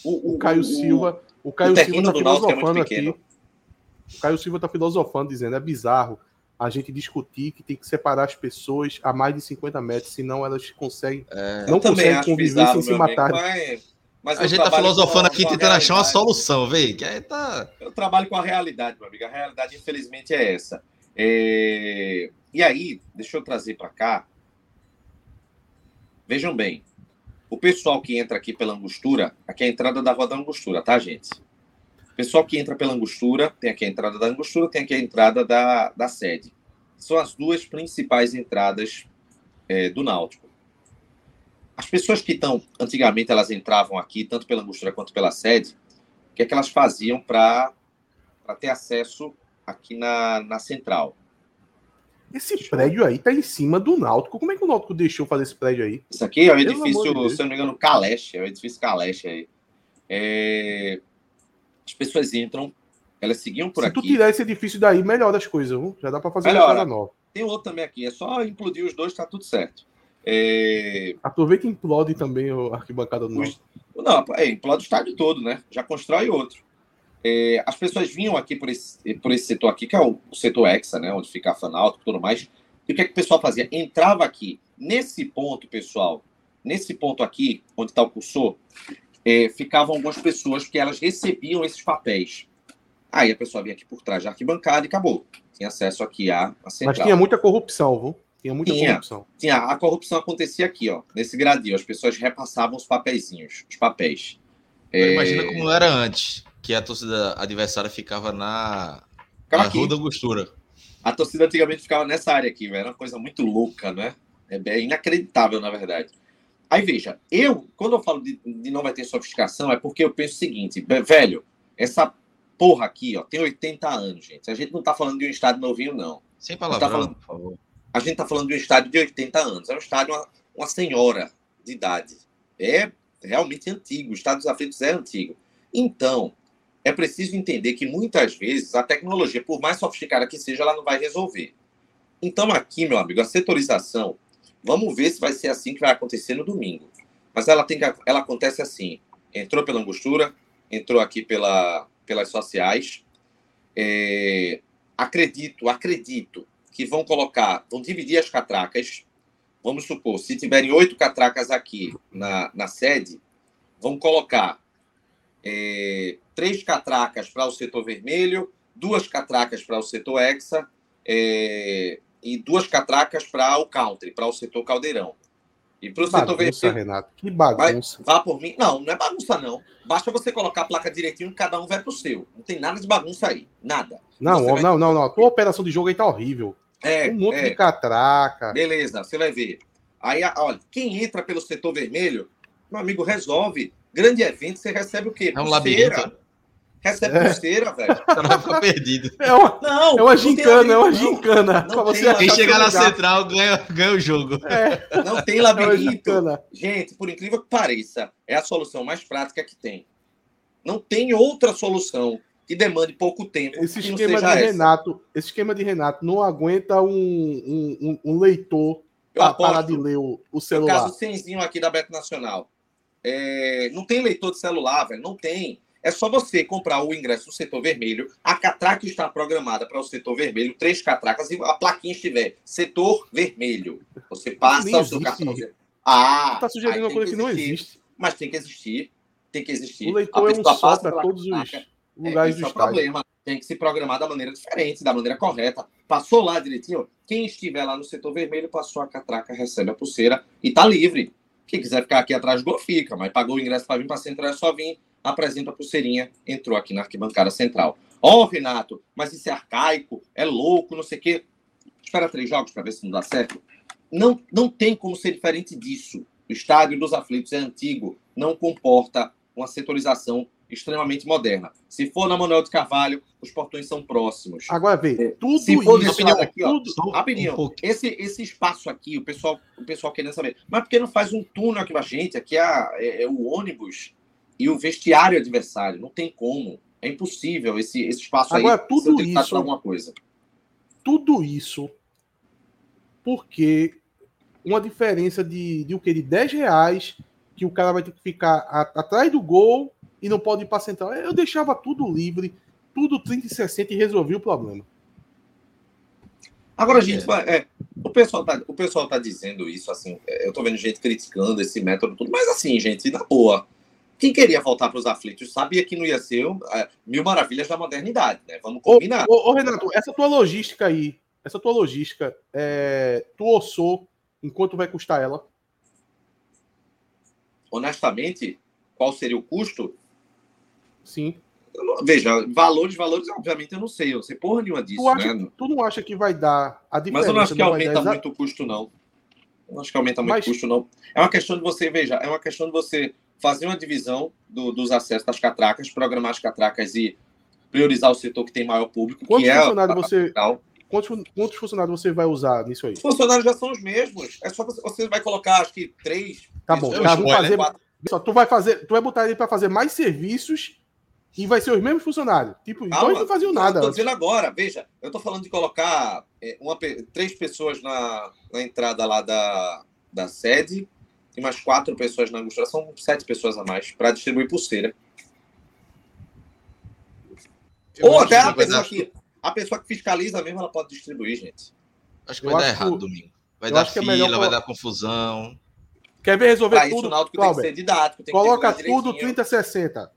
O, o, o Caio Silva, o Caio o Silva tá é filosofando é aqui. O Caio Silva tá filosofando, dizendo, é bizarro a gente discutir que tem que separar as pessoas a mais de 50 metros, senão elas conseguem, é, não conseguem conviver bizarro, sem se matar. Mas
mas a gente tá filosofando aqui, tentando achar uma solução, aí tá...
Eu trabalho com a realidade, meu amigo. A realidade, infelizmente, é essa. É... E aí, deixa eu trazer para cá. Vejam bem. O pessoal que entra aqui pela Angostura, aqui é a entrada da Rua da Angostura, tá, gente? O pessoal que entra pela Angostura, tem aqui a entrada da Angostura, tem aqui a entrada da, da sede. São as duas principais entradas é, do Náutico. As pessoas que estão, antigamente, elas entravam aqui, tanto pela Angostura quanto pela sede, o que é que elas faziam para ter acesso aqui na, na central?
Esse prédio aí tá em cima do Náutico. Como é que o Náutico deixou fazer esse prédio aí?
Isso aqui é o edifício, de se eu não me engano, Caleche, é o edifício Caleche aí. É... As pessoas entram, elas seguiam por
se
aqui.
Se tu tirar esse edifício daí, melhora as coisas, viu? Já dá para fazer
melhora. uma casa nova. Tem outro também aqui, é só implodir os dois, tá tudo certo. É...
Aproveita e implode também o arquibancada do
Norte. Não, é, implode o estádio todo, né? Já constrói outro. É, as pessoas vinham aqui por esse, por esse setor aqui, que é o, o setor Hexa, né? Onde fica a Fanalto e tudo mais. E o que, é que o pessoal fazia? Entrava aqui. Nesse ponto, pessoal, nesse ponto aqui, onde está o cursor, é, ficavam algumas pessoas que elas recebiam esses papéis. Aí a pessoa vinha aqui por trás da arquibancada e acabou. Tinha acesso aqui à, à
central. Mas tinha muita corrupção, viu? Tinha muita tinha, corrupção.
Tinha, a corrupção acontecia aqui, ó, nesse gradil. As pessoas repassavam os papeizinhos, os papéis.
É... Imagina como era antes, que a torcida adversária ficava na, ficava na Rua da Angostura.
A torcida antigamente ficava nessa área aqui, velho. Era uma coisa muito louca, né? É inacreditável, na verdade. Aí veja, eu, quando eu falo de, de não vai ter sofisticação, é porque eu penso o seguinte, velho, essa porra aqui, ó, tem 80 anos, gente. A gente não tá falando de um estado novinho, não.
Sem palavras, tá falando... por favor.
A gente está falando de um estádio de 80 anos. É um estádio, uma, uma senhora de idade. É realmente antigo. O estádio dos aflitos é antigo. Então, é preciso entender que muitas vezes a tecnologia, por mais sofisticada que seja, ela não vai resolver. Então, aqui, meu amigo, a setorização, vamos ver se vai ser assim que vai acontecer no domingo. Mas ela, tem que, ela acontece assim: entrou pela angostura, entrou aqui pela, pelas sociais. É, acredito, acredito que vão colocar, vão dividir as catracas. Vamos supor, se tiverem oito catracas aqui na, na sede, vão colocar é, três catracas para o setor vermelho, duas catracas para o setor hexa é, e duas catracas para o country, para o setor caldeirão.
E para o setor vermelho. Renato, que bagunça.
Vai, vá por mim. Não, não é bagunça, não. Basta você colocar a placa direitinho e cada um vai para o seu. Não tem nada de bagunça aí. Nada.
Não, não, vai... não, não. A tua operação de jogo aí tá horrível. É, um monte é. de catraca.
Beleza, você vai ver. Aí, olha, quem entra pelo setor vermelho, meu amigo, resolve. Grande evento, você recebe o quê?
É um labirinto.
Recebe é. pulseira, velho. O cara
vai ficar perdido.
É uma, não, é uma gincana, é uma gincana.
Não, não você Quem chegar na central ganha, ganha o jogo.
É. Não tem labirinto. É Gente, por incrível que pareça, é a solução mais prática que tem. Não tem outra solução que demande pouco tempo.
Esse esquema de essa. Renato, esse esquema de Renato não aguenta um, um, um leitor para parar de ler o, o celular.
O caso Senzinho aqui da Beto Nacional. É, não tem leitor de celular, velho. Não tem. É só você comprar o ingresso do setor vermelho. A catraca está programada para o setor vermelho, três catracas, e a plaquinha estiver setor vermelho. Você passa o seu cartão.
Ah, está sugerindo uma coisa que, que não existe.
Mas tem que existir. Tem que existir.
O leitor é um só para todos os lugares é, do é
problema. Tem que se programar da maneira diferente, da maneira correta. Passou lá direitinho. Quem estiver lá no setor vermelho, passou a catraca, recebe a pulseira e está livre. Quem quiser ficar aqui atrás do gol, fica. Mas pagou o ingresso para vir para a central, é só vir apresenta a pulseirinha, entrou aqui na arquibancada central. Ó, oh, Renato, mas isso é arcaico, é louco, não sei o quê. Espera três jogos para ver se não dá certo. Não, não tem como ser diferente disso. O estádio dos aflitos é antigo, não comporta uma setorização extremamente moderna. Se for na Manuel de Carvalho, os portões são próximos.
Agora vê,
é, tudo Se for isso aqui, ó, tudo, rapidinho, um esse, esse espaço aqui, o pessoal, o pessoal querendo saber, mas por que não faz um túnel aqui pra gente? Aqui é, é, é o ônibus e o vestiário adversário. Não tem como. É impossível esse, esse espaço
Agora, aí. Tudo isso, alguma coisa. Tudo isso porque uma diferença de, de o que? De 10 reais que o cara vai ter que ficar a, atrás do gol e não pode ir para central. Eu deixava tudo livre, tudo 30 e 60 e resolvi o problema.
Agora, gente, é. É, o, pessoal tá, o pessoal tá dizendo isso, assim, é, eu tô vendo gente criticando esse método tudo, mas assim, gente, na boa, quem queria voltar para os aflitos sabia que não ia ser é, mil maravilhas da modernidade, né? Vamos combinar.
Ô, ô, ô, Renato, essa tua logística aí, essa tua logística, é, tu ossou enquanto vai custar ela?
Honestamente, qual seria o custo?
Sim.
Não, veja, valores, valores, obviamente eu não sei, eu não sei porra nenhuma disso.
Tu, acha, né? tu não acha que vai dar a diferença?
Mas eu não acho que aumenta muito o custo, não. Eu não acho que aumenta muito o custo, não. É uma questão de você, veja, é uma questão de você fazer uma divisão do, dos acessos das catracas, programar as catracas e priorizar o setor que tem maior público,
quantos
que é
funcionários você quantos, quantos funcionários você vai usar nisso aí? Os
funcionários já são os mesmos. É só você, você vai colocar acho que três.
Tá bom. Tá, fazer, só, tu vai fazer, tu vai botar ele para fazer mais serviços e vai ser os mesmos funcionários. Tipo, então eles não faziam nada.
Estou dizendo agora, veja, eu estou falando de colocar é, uma, três pessoas na, na entrada lá da, da sede tem mais quatro pessoas na angústia, são sete pessoas a mais, para distribuir pulseira. Eu Ou até a pessoa, que, a pessoa que fiscaliza mesmo, ela pode distribuir, gente.
Acho que vai dar errado que... domingo. Vai dar é fila, é vai dar confusão.
Quer ver resolver pra tudo? Isso, tem que ser didático. Tem Coloca tudo 30-60.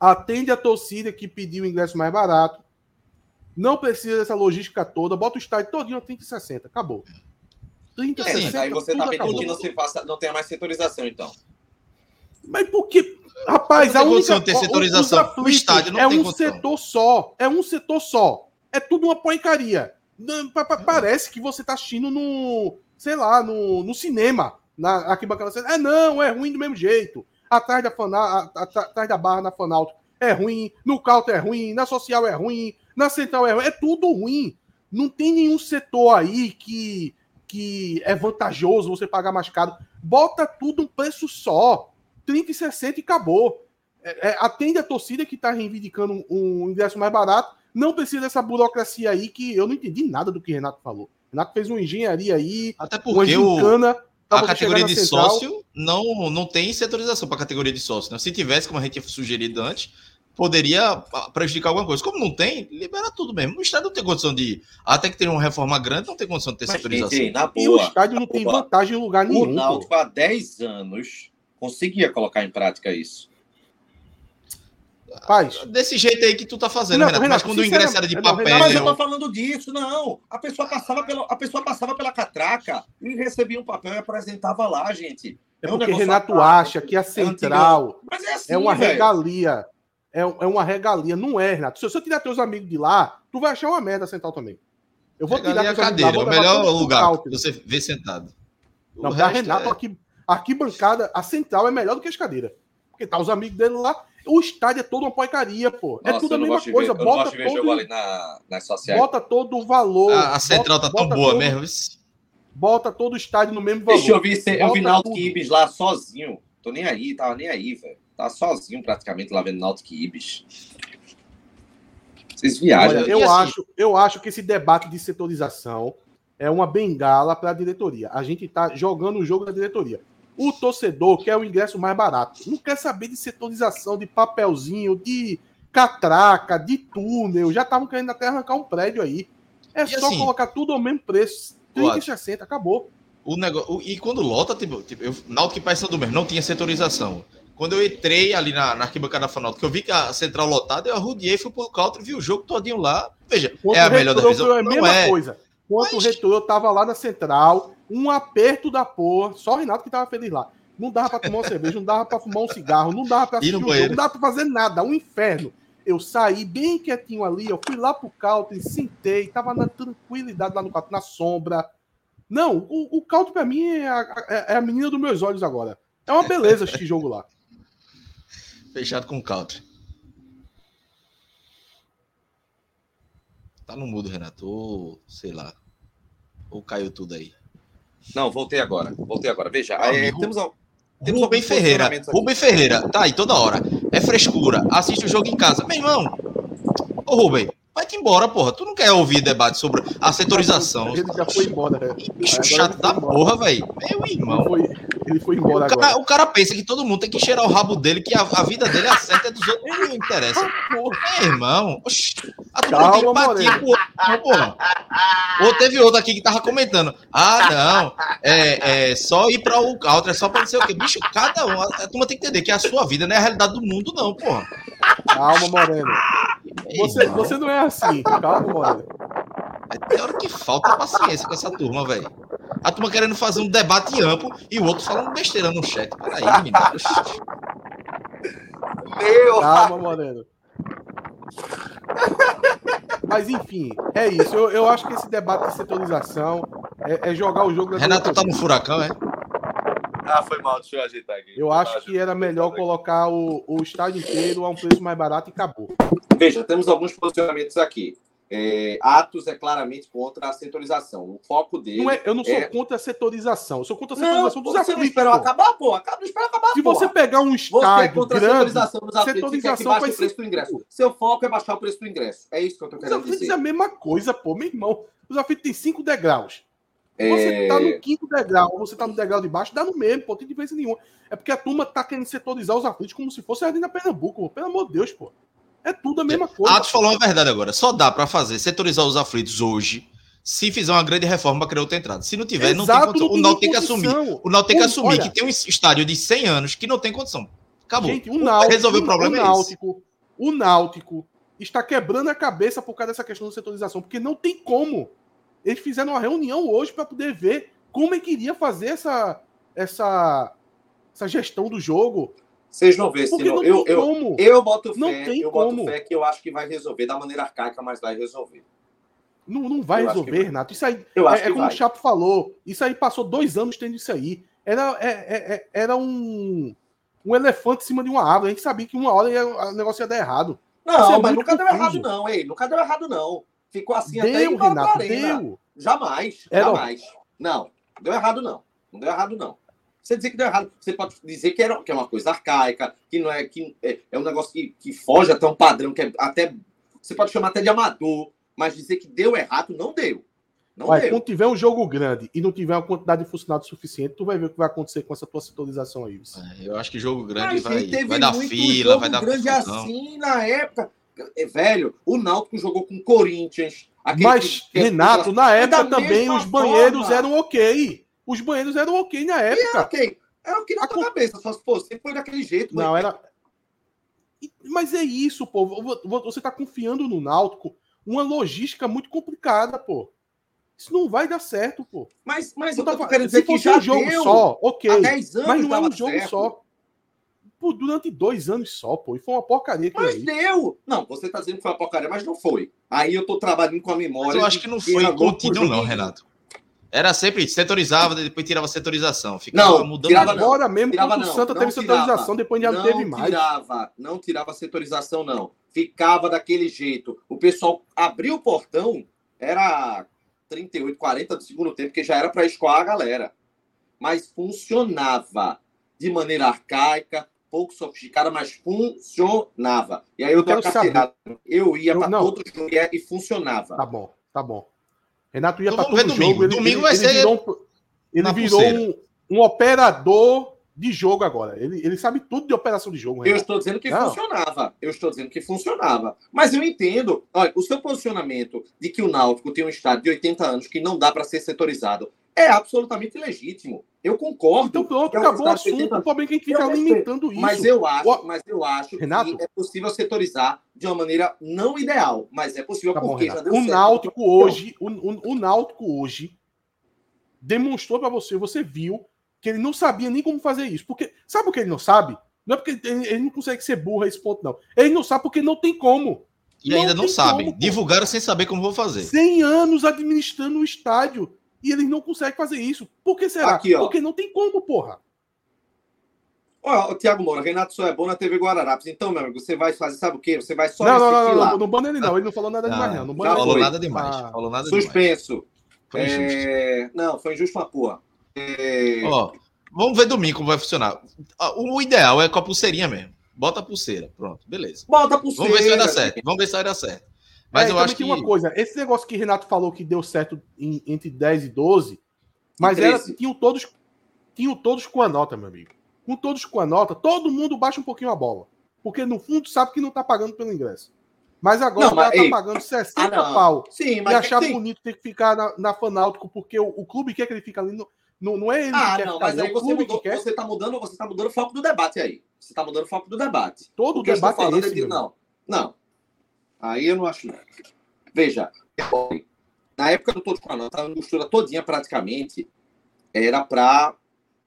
Atende a torcida que pediu o ingresso mais barato. Não precisa dessa logística toda. Bota o estádio todinho 30-60. Acabou.
30, é, 60, aí você tá pedindo que não, se faça, não tenha mais setorização, então.
Mas por que? Rapaz, a única
ter setorização. O, o estádio não
é um condição. setor só. É um setor só. É tudo uma porcaria. Parece que você tá assistindo no, sei lá, no, no cinema. Na arquibancada. É não, é ruim do mesmo jeito. Atrás da, fana, atrás da barra na Fanalto é ruim. No Calto é ruim. Na Social é ruim. Na Central é ruim. É tudo ruim. Não tem nenhum setor aí que que é vantajoso você pagar mais caro. Bota tudo um preço só. 30 e 60 e acabou. É, é, atende a torcida que está reivindicando um, um, ingresso mais barato. Não precisa dessa burocracia aí que eu não entendi nada do que Renato falou. Renato fez uma engenharia aí,
Até porque o, a categoria de sócio não, não tem setorização para a categoria de sócio. Né? Se tivesse, como a gente tinha sugerido antes, poderia prejudicar alguma coisa. Como não tem, libera tudo mesmo. O estádio não tem condição de. Até que tem uma reforma grande, não tem condição de ter setorização.
e o estádio não tem boa. vantagem em lugar nenhum. O
Náutico há 10 anos conseguia colocar em prática isso.
Rapaz, desse jeito aí que tu tá fazendo, não, Renato, Renato, mas quando o ingresso era de papel. Não,
mas eu tô falando disso, não. A pessoa passava pela, a pessoa passava pela catraca e recebia um papel e apresentava lá, gente.
É, é um porque Renato acha que a central é, é, assim, é uma véio. regalia é, é uma regalia. Não é, Renato. Se você tirar teus amigos de lá, tu vai achar uma merda central também. Eu vou
tirar a cadeira, lá, o melhor lugar que você vê sentado.
O Não, Renato, é... aqui, aqui bancada, a central é melhor do que as cadeiras. Porque tá os amigos dele lá. O estádio é todo uma porcaria, pô. É Nossa, é tudo a mesma coisa. Ver, bota todo, ali na, nas sociais. Bota todo o valor.
A, a central bota, tá tão boa todo, mesmo.
Bota todo o estádio no mesmo valor.
Deixa eu ver, eu vi Náutico Ibis lá sozinho. Tô nem aí, tava nem aí, velho. Tá sozinho praticamente lá vendo Náutico Ibis.
Vocês viajam. Olha, eu, assim... acho, eu acho que esse debate de setorização é uma bengala para a diretoria. A gente está jogando o jogo da diretoria. O torcedor quer o ingresso mais barato. Não quer saber de setorização, de papelzinho, de catraca, de túnel. Já estavam querendo até arrancar um prédio aí. É e só assim, colocar tudo ao mesmo preço. 30 e 60, acabou.
O negócio, e quando lota, tipo, tipo eu, Náutico e Paysandu mesmo, não tinha setorização. Quando eu entrei ali na, na arquibancada da que eu vi que a central lotada, eu arrudiei, fui pro country, vi o jogo todinho lá. Veja, Quanto é a melhor da visão.
É a mesma é. coisa. Quanto Mas... o retorno tava lá na central, um aperto da porra, só o Renato que tava feliz lá. Não dava para tomar uma cerveja, não dava para fumar um cigarro, não dava para assistir um jogo, não dava para fazer nada, um inferno. Eu saí bem quietinho ali, eu fui lá pro country, sentei, tava na tranquilidade lá no country, na sombra. Não, o, o country para mim é a, é a menina dos meus olhos agora. É uma beleza este jogo lá.
Fechado com o country. Tá no mudo, Renato. Ou, sei lá. Ou caiu tudo aí.
Não, voltei agora. Voltei agora. Veja, é, temos,
temos Rubem Ferreira. Rubem Ferreira, tá aí toda hora. É frescura. Assiste o jogo em casa. Meu irmão. Ô, Rubem, Vai-te embora, porra. Tu não quer ouvir debate sobre a setorização.
Ele já foi embora.
Né? Bicho chato da porra, velho. Meu irmão.
Ele foi, ele foi embora
o cara, agora. O cara pensa que todo mundo tem que cheirar o rabo dele, que a, a vida dele é certa é dos outros. Não interessa. Porra. Meu irmão. Oxi, a turma tem empatia com o outro, porra. Ou teve outro aqui que tava comentando. Ah, não. É, é só ir pra o outro, é só pra não sei o quê. Bicho, cada um. A turma tem que entender que a sua vida não é a realidade do mundo, não, porra.
Calma, Moreno. Você, você não é assim. Calma.
É, tem hora que falta paciência com essa turma, velho. A turma querendo fazer um debate amplo e o outro falando besteira no chat. Peraí, menino.
Meu! Calma, Moreno. Mas enfim, é isso. Eu, eu acho que esse debate de setorização é, é jogar o jogo.
Renato tá no furacão, é?
Ah, foi mal, deixa eu ajeitar aqui.
Eu acho que era melhor colocar o, o estádio inteiro a um preço mais barato e acabou.
Veja, temos alguns posicionamentos aqui. É, Atos é claramente contra a setorização. O foco dele.
Não é, eu não sou é... contra a setorização, eu sou contra a setorização
não, dos aflitos. Você não esperou acabar, pô? Acaba, não espera acabar.
Se você pegar um estádio. Você é contra grande, a setorização
dos aflitos setorização que, que o preço do ingresso. Seu foco é baixar o preço do ingresso. É isso que eu tô querendo dizer.
Os é a mesma coisa, pô, meu irmão. Os aflitos têm cinco degraus. Você tá no quinto degrau, você tá no degrau de baixo, dá no mesmo, pô, não tem diferença nenhuma. É porque a turma tá querendo setorizar os aflitos como se fosse a Arena Pernambuco, pelo amor de Deus, pô. É tudo a mesma coisa.
Atos falou a verdade agora. Só dá para fazer setorizar os aflitos hoje se fizer uma grande reforma para criar outra entrada. Se não tiver, Exato, não tem condição. O Náutico tem que assumir. O Náutico tem que assumir olha, que tem um estádio de 100 anos que não tem condição. Acabou. Gente,
o Náutico, resolver o problema o Náutico, é. O Náutico está quebrando a cabeça por causa dessa questão da setorização, porque não tem como. Eles fizeram uma reunião hoje para poder ver como é que iria fazer essa, essa, essa gestão do jogo.
Vocês vão ver, Porque não eu, eu, como. eu boto fé, não tem eu como. boto fé que eu acho que vai resolver da maneira arcaica, mas vai resolver.
Não, não vai eu resolver, Renato. Isso aí eu é, é como vai. o Chapo falou. Isso aí passou dois anos tendo isso aí. Era, é, é, é, era um, um elefante em cima de uma árvore. A gente sabia que uma hora ia, o negócio ia dar errado.
Não, é mas nunca confuso. deu errado, não, ei. Nunca deu errado, não. Ficou assim
deu, até Renato, deu.
Jamais, era... jamais. Não, deu errado, não. Não deu errado, não. Você dizer que deu errado, você pode dizer que, era, que é uma coisa arcaica, que não é que é, é um negócio que, que foge até um padrão, que é até. Você pode chamar até de amador, mas dizer que deu errado, não deu. Não
deu. Quando tiver um jogo grande e não tiver uma quantidade de funcionários suficiente, tu vai ver o que vai acontecer com essa tua setorização aí.
É, eu acho que jogo grande vai, vai dar fila, vai dar
grande confusão. assim na época. É, velho, o Náutico jogou com o Corinthians.
Mas, que, Renato, na época também os banheiros forma. eram ok. Os banheiros eram ok na época. Era
ok. Era ok na tua cabeça, só se fosse. Foi daquele jeito.
Não, era. Mas é isso, pô. Você tá confiando no Náutico uma logística muito complicada, pô. Isso não vai dar certo, pô.
Mas, mas eu tô querendo dizer que já um jogo
deu, só, ok. Há 10 anos mas não é um jogo certo. só. por, durante dois anos só, pô. E foi uma porcaria.
Mas aí. deu. Não, você tá dizendo que foi uma porcaria, mas não foi. Aí eu tô trabalhando com a memória. Mas
eu acho que não foi contínuo, não, Renato. Era sempre setorizava, depois tirava setorização. Ficava
não, mudando. Tirava agora não, mesmo tirava, o Santa não, teve tirava, setorização, depois já não, teve mais.
Tirava, não tirava setorização, não. Ficava daquele jeito. O pessoal abriu o portão, era 38, 40 do segundo tempo, que já era para escoar a galera. Mas funcionava de maneira arcaica, pouco sofisticada, mas funcionava. E aí eu, eu tô. Eu ia para todo jogo e funcionava.
Tá bom, tá bom. Renato ia para todo domingo. jogo. Ele, domingo ele, vai ele ser. Virou, ele virou um, um, operador de jogo agora. Ele, ele sabe tudo de operação de jogo.
Renato. Eu estou dizendo que Não. funcionava. Eu estou dizendo que funcionava. Mas eu entendo. Olha, o seu posicionamento de que o Náutico tem um estádio de 80 anos que não dá para ser setorizado é absolutamente legítimo. Eu concordo.
Então pronto, é acabou o assunto. O problema é que a gente fica alimentando isso.
Mas eu acho, mas eu acho Renato? que é possível setorizar de uma maneira não ideal, mas é possível tá porque
bom, já deu o certo. Náutico hoje, o, o, o Náutico hoje demonstrou para você, você viu que ele não sabia nem como fazer isso. Porque sabe o que ele não sabe? Não é porque ele, ele não consegue ser burro a esse ponto não. Ele não sabe porque não tem como.
E não ainda não sabem. Divulgaram sem saber como vou fazer.
100 anos administrando o estádio e eles não conseguem fazer isso. Por que será? Aqui. Porque não tem como, porra.
Ó, o Thiago Moura, Renato só é bom na TV Guararapes. Então, meu amigo, você vai fazer, sabe o quê? Você vai só
não, não, não, não, não, não ele não. Ele não falou nada demais, não. Não
falou nada demais. Ah. Falou nada
Suspenso. Demais. É... Não, foi injusto uma porra.
É... Ó, vamos ver domingo como vai funcionar. O ideal é com a pulseirinha mesmo. Bota a pulseira. Pronto, beleza.
Bota a pulseira.
Vamos ver se vai dar certo. Vamos ver se vai dar certo.
Mas é, eu acho que. uma coisa: esse negócio que Renato falou que deu certo em, entre 10 e 12 mas era, tinham todos, tinham todos com a nota, meu amigo. Com todos com a nota, todo mundo baixa um pouquinho a bola. Porque no fundo sabe que não tá pagando pelo ingresso. Mas agora não, mas, tá ei, pagando 60 ah, pau.
Sim,
mas e achar tem... bonito ter que ficar na, na Fanáutico, porque o, o, clube quer que ele fique ali. No, no, não é ele
ah, que quer não, mas aí é você, mudou, que você tá mudando, você tá mudando o foco do debate aí. Você tá mudando o foco do debate.
Todo o debate é esse, é
de, não. Não. Aí eu não acho. Veja, na época do Todos com a Nota, a angostura todinha praticamente era para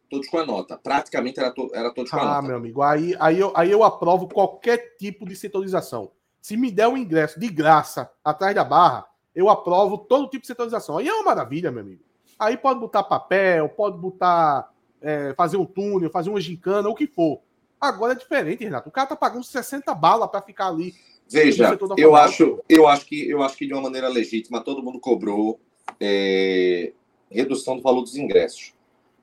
Todos com a Nota. Praticamente era, to, era Todos com a ah, Nota. Ah,
meu amigo, aí, aí, eu, aí eu aprovo qualquer tipo de setorização. Se me der um ingresso de graça atrás da barra, eu aprovo todo tipo de setorização. Aí é uma maravilha, meu amigo. Aí pode botar papel, pode botar. É, fazer um túnel, fazer uma gincana, o que for. Agora é diferente, Renato. O cara tá pagando 60 balas para ficar ali
Veja, eu acho, eu acho que eu acho que de uma maneira legítima todo mundo cobrou é, redução do valor dos ingressos.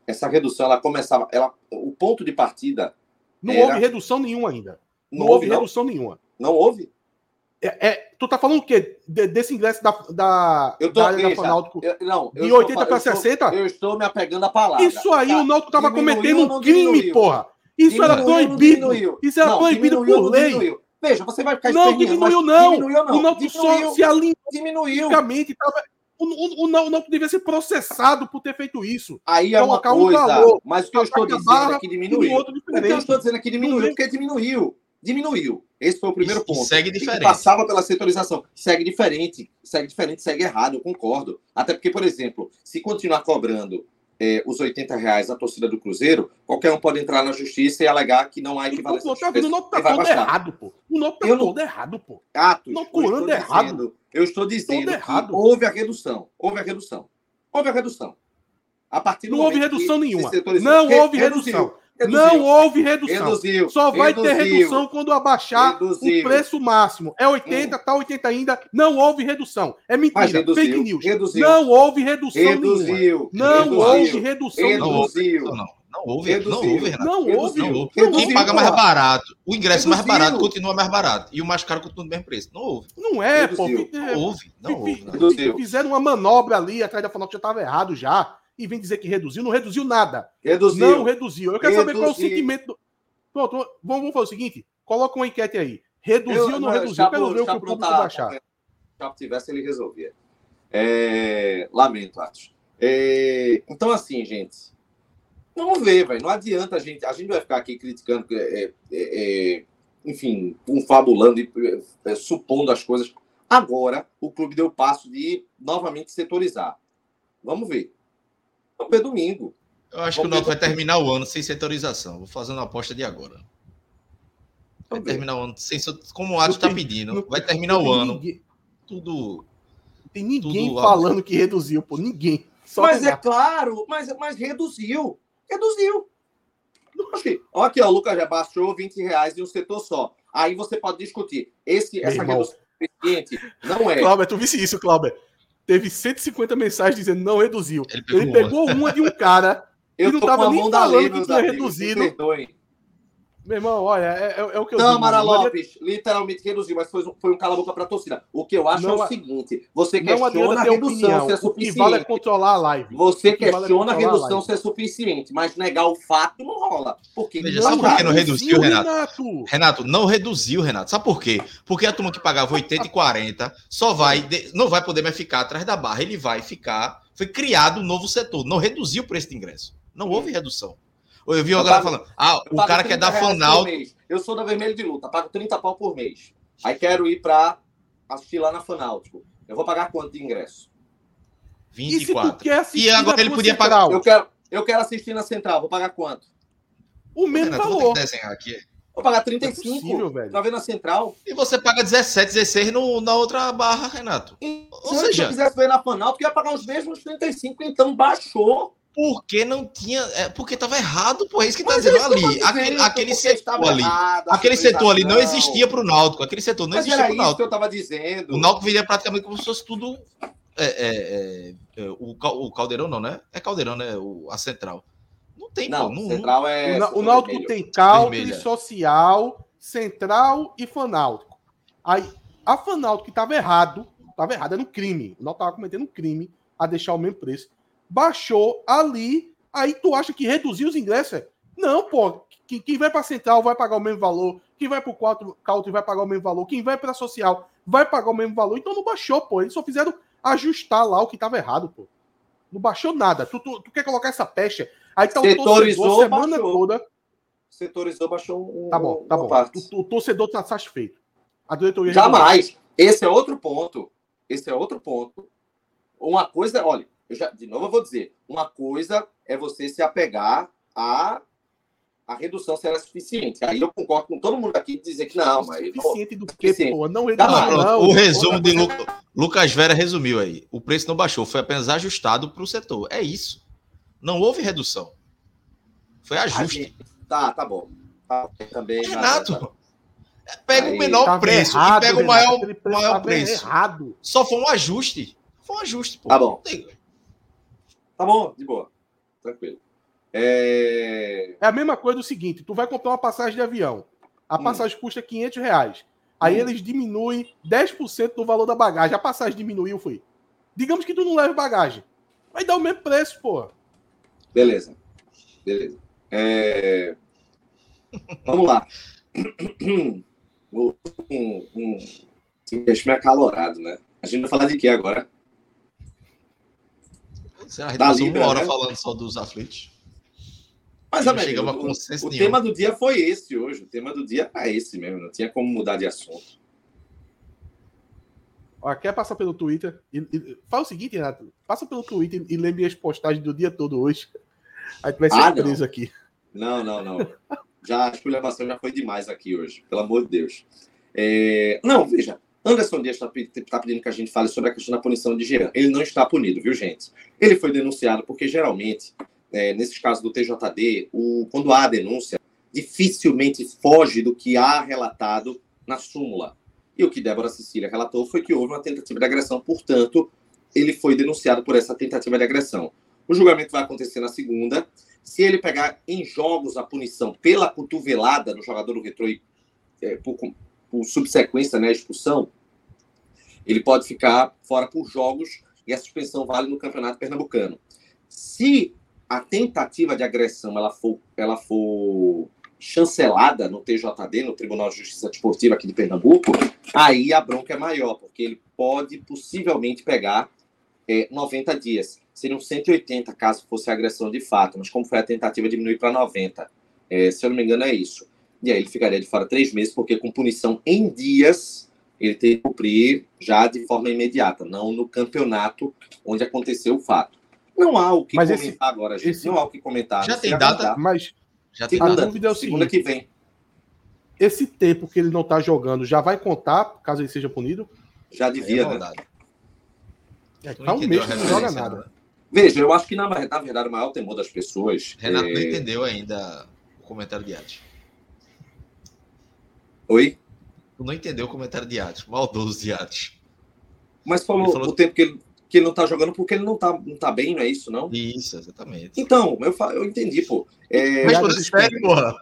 Essa redução ela começava, ela, o ponto de partida
não era... houve redução nenhuma ainda. Não, não houve não? redução nenhuma.
Não houve?
É, é, tu tá falando o quê? De, desse ingresso da, da,
eu tô, da veja, Náutico
eu, não, de 80 para 60?
Eu estou me apegando à palavra.
Isso aí tá, o Náutico tava cometendo um crime, diminuiu. porra. Isso diminuiu, era proibido. Isso era não, proibido por lei.
Veja, você vai ficar
Não, diminuiu não. Diminuiu não. O Náutico só se alinhou.
Diminuiu.
Tava... O, o, o, Náutico devia ser processado por ter feito isso.
Aí é uma coisa, um valor, mas o que eu estou dizendo é que diminuiu. O que eu estou dizendo é que diminuiu, porque diminuiu. Diminuiu. Esse foi o primeiro ponto.
Segue diferente.
passava pela setorização. Segue diferente. Segue diferente, segue errado, eu concordo. Até porque, por exemplo, se continuar cobrando é, os 80 reais a torcida do Cruzeiro, qualquer um pode entrar na justiça e alegar que não há equivalência. Pô,
tá vendo? O nome tá todo errado, pô. O nome tá todo errado, pô.
Atos, não curando errado. Dizendo, eu estou dizendo que houve a redução. Houve a redução. Houve a redução. A partir
não houve redução nenhuma. Não houve redução. Reduziu. Não houve redução. Reduziu. Só vai reduziu. ter redução quando abaixar reduziu. o preço máximo. É 80, hum. tá 80 ainda. Não houve redução. É mentira. Fake news. Não houve redução
reduziu.
Nenhuma. Não houve redução
reduziu.
Não, não. houve, reduziu. não houve, Renato. Não houve. Não houve. Quem paga mais barato, o ingresso reduziu. mais barato continua mais barato. E o mais caro continua no mesmo preço. Não houve.
Não é, reduziu.
pô. Não houve. Não houve.
Fizeram uma manobra ali atrás da falar que já estava errado já e vem dizer que reduziu, não reduziu nada.
Reduziu.
Não reduziu. Eu quero reduziu. saber qual é o sentimento. Do... Pronto, vamos, vamos fazer o seguinte: coloca uma enquete aí. Reduziu ou não reduziu? Chapo, quero ver o que o público vai achar. Se
o Chapo tivesse, ele resolvia. É... Lamento, Atos. É... Então, assim, gente. Vamos ver, velho. Não adianta a gente. A gente vai ficar aqui criticando, é, é, é enfim, confabulando e é, supondo as coisas. Agora, o clube deu o passo de novamente setorizar. Vamos ver. Vamos ver domingo.
Eu acho Vamos que o Náutico vai terminar o ano sem setorização. Vou fazendo uma aposta de agora. Vai terminar o ano, sem, como o Atos está pedindo. vai terminar o ano. Ninguém, tudo.
Tem ninguém tudo falando que reduziu, pô. Ninguém.
Só mas é claro, mas, mas reduziu. Reduziu. Olha aqui, ó, o Lucas já baixou 20 reais em um setor só. Aí você pode discutir. Esse, essa redução suficiente não é.
Cláudio, tu visse isso, Cláudio. Teve 150 mensagens dizendo não reduziu. Ele pegou, Ele pegou uma. de um cara que não estava nem falando que tinha reduzido. Meu irmão, olha, é, é, é o que eu
Não, digo, Mara Lopes, literalmente reduziu, mas foi, foi um cala-boca para a torcida. O que eu acho não, é o seguinte: você questiona a redução opinião. se é suficiente. O que vale é
controlar a live.
Você questiona vale a redução a se é suficiente, mas negar o fato não rola. Porque
Veja, sabe por que não reduziu, Renato? Renato? Renato, não reduziu, Renato. Sabe por quê? Porque a turma que pagava 80 e 40 só vai, não vai poder mais ficar atrás da barra. Ele vai ficar. Foi criado um novo setor. Não reduziu o preço de ingresso. Não houve redução. Eu vi o galera falando, ah, o cara quer dar fanal.
Eu sou da Vermelho de Luta, pago 30 pau por mês. Aí quero ir para assistir lá na Fanáutico. Eu vou pagar quanto de ingresso?
24. E, e agora ele podia central?
pagar. Eu quero, eu quero assistir na Central, vou pagar quanto?
O mesmo Renato, valor.
Vou pagar 35 é possível, velho. pra ver na Central.
E você paga 17, 16 no, na outra barra, Renato.
E, Ou seja, se eu quisesse ver na Fanáutico, ia pagar os mesmos 35, então baixou.
Porque não tinha. É, porque estava errado, pô. É isso que tá dizendo ali. Aquele, aquele setor ali. Errado, aquele setor ali não existia para o Náutico. Aquele setor não Mas existia para o Náutico.
que eu estava dizendo.
O Náutico viria praticamente como se fosse tudo. É, é, é, o, o Caldeirão não, né? É Caldeirão, né? O, a Central. Não tem,
não. Pô, não central é.
O, o Náutico tem Caldeirão, Social, Central e Fanáutico. Aí, a Fanáutico que estava errado, estava errado, era um crime. O Náutico estava cometendo um crime a deixar o mesmo preço baixou ali, aí tu acha que reduziu os ingressos? É? Não, pô, quem, quem vai para central vai pagar o mesmo valor, quem vai para o country vai pagar o mesmo valor, quem vai para social vai pagar o mesmo valor, então não baixou, pô, eles só fizeram ajustar lá o que estava errado, pô. Não baixou nada. Tu, tu, tu, quer colocar essa pecha? Aí tá
o torcedor semana baixou. toda. Setorizou, baixou um.
Tá bom, tá bom. O, o, torcedor tá satisfeito.
A diretoria. Jamais. Esse é outro ponto. Esse é outro ponto. Uma coisa, olha, eu já, de novo, eu vou dizer: uma coisa é você se apegar a a redução será suficiente. Aí eu concordo com todo mundo aqui dizer que não, mas.
Suficiente do que, pô? Não,
não, não, O resumo de Lu... Lucas Vera resumiu aí. O preço não baixou, foi apenas ajustado para o setor. É isso. Não houve redução. Foi ajuste.
Tá, tá bom. Tá, também.
Renato, nada, pega aí, o menor preço errado, e pega o maior, maior preço.
Errado.
Só foi um ajuste. Foi um ajuste, pô.
Tá bom. Tá bom, de boa. Tranquilo. É...
é a mesma coisa do seguinte: tu vai comprar uma passagem de avião. A hum. passagem hum. custa 500 reais. Aí hum. eles diminuem 10% do valor da bagagem. A passagem diminuiu, foi. Digamos que tu não leva bagagem. Vai dar o mesmo preço, pô.
Beleza. Beleza. É... Vamos lá. um, um, um... Esse acalorado, né? A gente vai falar de quê agora?
Será que a gente uma hora né? falando só dos aflitos?
Mas, amigo, o, o tema do dia foi esse hoje. O tema do dia é esse mesmo. Não tinha como mudar de assunto.
Ó, quer passar pelo Twitter? E, e, fala o seguinte, Renato. Passa pelo Twitter e lembre as postagens do dia todo hoje. Aí tu vai ser ah, preso aqui.
Não, não, não. Já a esculhambação já foi demais aqui hoje. Pelo amor de Deus. É... Não, veja. Anderson Dias está tá pedindo que a gente fale sobre a questão da punição de Jean. Ele não está punido, viu, gente? Ele foi denunciado porque, geralmente, é, nesses casos do TJD, o, quando há denúncia, dificilmente foge do que há relatado na súmula. E o que Débora Cecília relatou foi que houve uma tentativa de agressão, portanto, ele foi denunciado por essa tentativa de agressão. O julgamento vai acontecer na segunda. Se ele pegar em jogos a punição pela cotovelada no jogador do retrô e é, por, por subsequência, né, expulsão, ele pode ficar fora por jogos e a suspensão vale no Campeonato Pernambucano. Se a tentativa de agressão ela for, ela for chancelada no TJD, no Tribunal de Justiça Desportiva aqui de Pernambuco, aí a bronca é maior, porque ele pode possivelmente pegar é, 90 dias. Seriam 180 caso fosse agressão de fato, mas como foi a tentativa, diminuir para 90. É, se eu não me engano, é isso. E aí ele ficaria de fora três meses, porque com punição em dias, ele tem que cumprir já de forma imediata, não no campeonato onde aconteceu o fato. Não há o que
mas comentar esse,
agora, gente. Esse... Não há o que comentar.
Já tem data,
mas
já tem segunda, dúvida é o segunda seguinte, que vem.
esse tempo que ele não tá jogando já vai contar, caso ele seja punido?
Já devia, é né?
É, tá um mês que não joga nada. Né?
Veja, eu acho que na, na verdade o maior temor das pessoas.
Renato é... não entendeu ainda o comentário de arte.
Oi?
Tu não entendeu o comentário de arte, maldoso de arte.
Mas falou, falou, o tempo que ele, que ele não tá jogando porque ele não tá, não tá bem, não é isso, não?
Isso, exatamente.
Então, eu, eu entendi, pô.
É... Mas você espere, porra.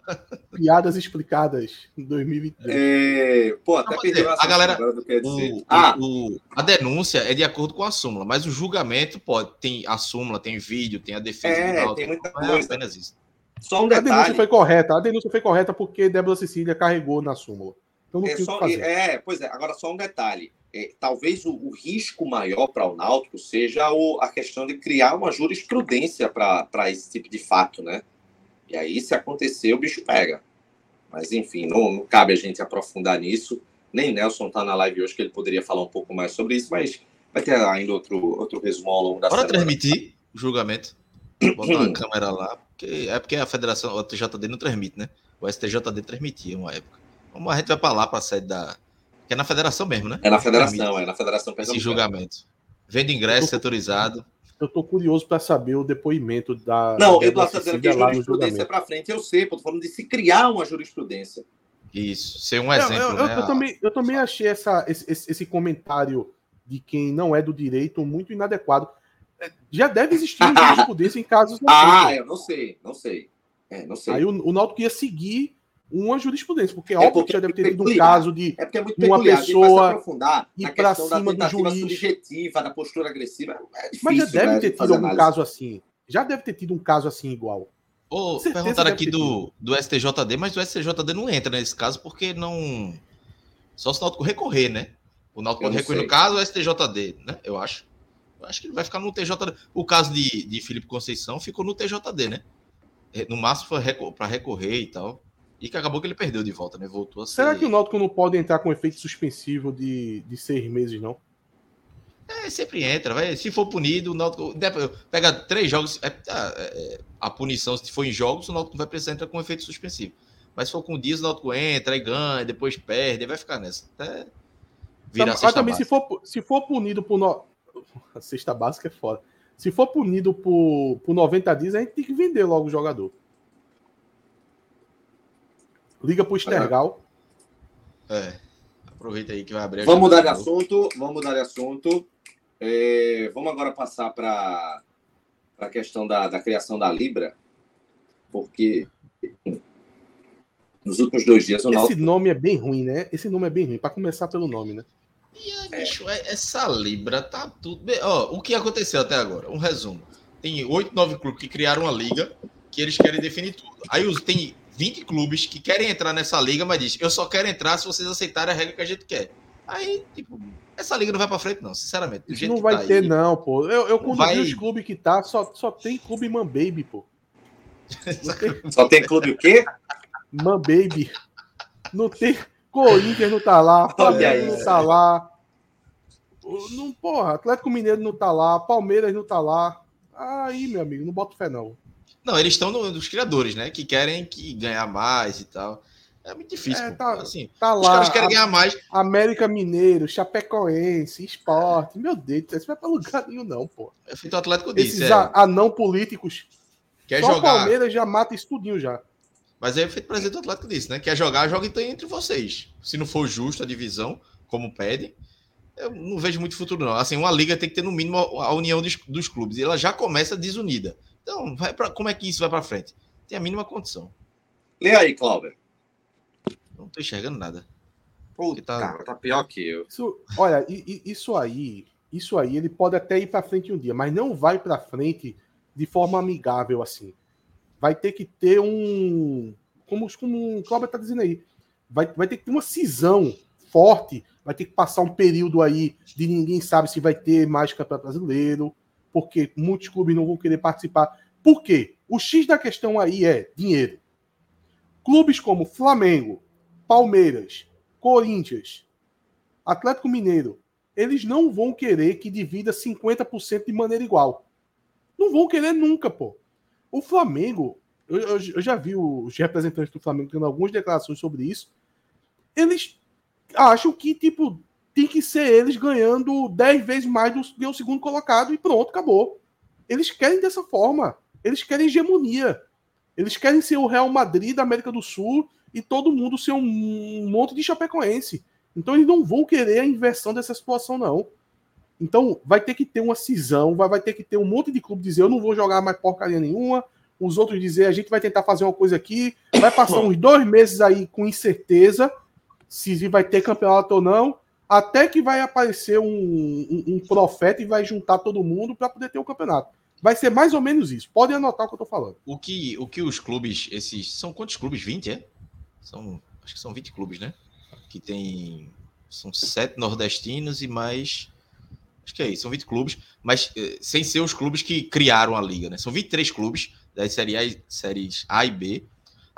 Piadas explicadas em 2023.
É... Pô, até não, perdeu
a galera. O, ah. O, a denúncia é de acordo com a súmula, mas o julgamento pode. Tem a súmula, tem vídeo, tem a defesa.
É, tem muita coisa. É apenas
isso. Só um detalhe. A denúncia foi correta. A denúncia foi correta porque Débora Cecília carregou na súmula.
Então não é, só, é, pois é. Agora só um detalhe é, talvez o, o, risco maior para o Náutico seja o, a questão de criar uma jurisprudência para esse tipo de fato, né? E aí, se acontecer, o bicho pega. Mas, enfim, não, não cabe a gente aprofundar nisso. Nem Nelson está na live hoje, que ele poderia falar um pouco mais sobre isso, mas vai ter ainda outro, outro resumo ao longo da
Bora semana. transmitir o julgamento. [clears throat] Botar uma câmera lá. Porque, é porque a federação, o TJD não transmite, né? O STJD transmitia uma época. Como a gente vai para lá, para a sede da, que é na federação mesmo, né?
É na federação, é na federação
Esse julgamento. Vende ingresso eu tô, setorizado.
Eu tô curioso para saber o depoimento da.
Não, Eduardo está dizendo que a jurisprudência para frente, eu sei, tô falando de se criar uma jurisprudência.
Isso, ser um exemplo. Eu,
eu, né? eu, também, eu também achei essa, esse, esse comentário de quem não é do direito muito inadequado. É, já deve existir jurisprudência em casos. [laughs]
Ah, eu não sei, não sei. É, não sei.
Aí o, o Náutico ia seguir uma jurisprudência, porque é óbvio porque que já deve ter tido um caso de
é, é
uma pessoa
ir para cima do juiz. subjetiva, da postura agressiva. É difícil,
Mas já deve né, ter tido algum análise. caso assim. Já deve ter tido um caso assim igual.
Oh, perguntaram aqui do, do STJD, mas o STJD não entra nesse caso porque não. Só se o Náutico recorrer, né? O Náutico pode recorrer no caso, o STJD, né? Eu acho. Acho que ele vai ficar no TJD. O caso de, de Felipe Conceição ficou no TJD, né? No máximo foi para recorrer e tal. E que acabou que ele perdeu de volta, né? Voltou a ser...
Será que o Náutico não pode entrar com efeito suspensivo de, de seis meses, não?
É, sempre entra, vai. Se for punido, o Náutico pega três jogos. É, é, é, a punição, se for em jogos, o Náutico vai precisar entrar com efeito suspensivo. Mas se for com dias, o Náutico entra e ganha, depois perde, vai ficar nessa. Até
virar Mas também, se for, se for punido por. A sexta básica é foda. Se for punido por, por 90 dias, a gente tem que vender logo o jogador. Liga pro Stergal.
É. Aproveita aí que vai abrir.
Vamos mudar de assunto. Vamos mudar de assunto. É, vamos agora passar para a questão da, da criação da Libra, porque nos últimos dois dias
o Esse nome é bem ruim, né? Esse nome é bem ruim, para começar pelo nome, né?
E aí, bicho, é, essa Libra tá tudo. Bem. Ó, o que aconteceu até agora? Um resumo. Tem oito, nove clubes que criaram uma liga que eles querem definir tudo. Aí tem 20 clubes que querem entrar nessa liga, mas diz: eu só quero entrar se vocês aceitarem a regra que a gente quer. Aí, tipo, essa liga não vai para frente, não, sinceramente.
Isso não vai tá ter, aí, não, pô. Eu, eu quando vai... vi os clubes que tá, só, só tem clube Man Baby, pô. [laughs]
Tem... Só tem clube o quê?
Man Baby. Não tem. Corinthians não tá lá, Flamengo não tá lá. Não, porra, Atlético Mineiro não tá lá, Palmeiras não tá lá. Aí, meu amigo, não boto fé, não.
Não, eles estão no, nos criadores, né? Que querem que ganhar mais e tal. É muito difícil. É,
tá, assim, tá os lá, caras querem ganhar mais. América Mineiro, Chapecoense, Esporte. Meu Deus, isso vai para lugar nenhum, não, pô.
É feito o Atlético disse.
Esses é. anão políticos. Quer só jogar. Palmeiras já mata isso tudinho já.
Mas é feito presidente do Atlético disse, né? Quer jogar, joga então entre vocês. Se não for justo a divisão, como pedem, eu não vejo muito futuro, não. Assim, uma liga tem que ter no mínimo a união dos, dos clubes. E ela já começa desunida. Então, vai pra, como é que isso vai para frente? Tem a mínima condição.
Lê aí, Cláudio.
Não tô enxergando nada.
Puta, tá... Cara, tá pior que eu.
Isso, olha, isso aí, isso aí, ele pode até ir para frente um dia, mas não vai para frente de forma amigável assim. Vai ter que ter um, como, como o Cláudio tá dizendo aí, vai, vai ter que ter uma cisão forte, vai ter que passar um período aí de ninguém sabe se vai ter mais campeonato brasileiro, porque muitos clubes não vão querer participar. Por quê? O X da questão aí é dinheiro. Clubes como Flamengo, Palmeiras, Corinthians, Atlético Mineiro, eles não vão querer que divida 50% de maneira igual. Não vão querer nunca, pô. O Flamengo, eu, eu, eu, já vi os representantes do Flamengo tendo algumas declarações sobre isso. eles acham que, tipo, tem que ser eles ganhando 10 vezes mais do que o segundo colocado e pronto, acabou. Eles querem dessa forma. Eles querem hegemonia. Eles querem ser o Real Madrid da América do Sul e todo mundo ser um monte de chapecoense. Então eles não vão querer a inversão dessa situação, não. Então vai ter que ter uma cisão, vai, vai ter que ter um monte de clube dizer eu não vou jogar mais porcaria nenhuma, os outros dizer a gente vai tentar fazer uma coisa aqui, vai passar [coughs] uns dois meses aí com incerteza se vai ter campeonato ou não, até que vai aparecer um, um, um profeta e vai juntar todo mundo para poder ter o um campeonato. Vai ser mais ou menos isso. Podem anotar o que eu tô falando.
O que, o que os clubes, esses. São quantos clubes? 20, é? São, acho que são 20 clubes, né? Que tem. São sete nordestinos e mais. Acho que é isso, são 20 clubes, mas eh, sem ser os clubes que criaram a liga, né? São 23 clubes das séries A, séries a e B.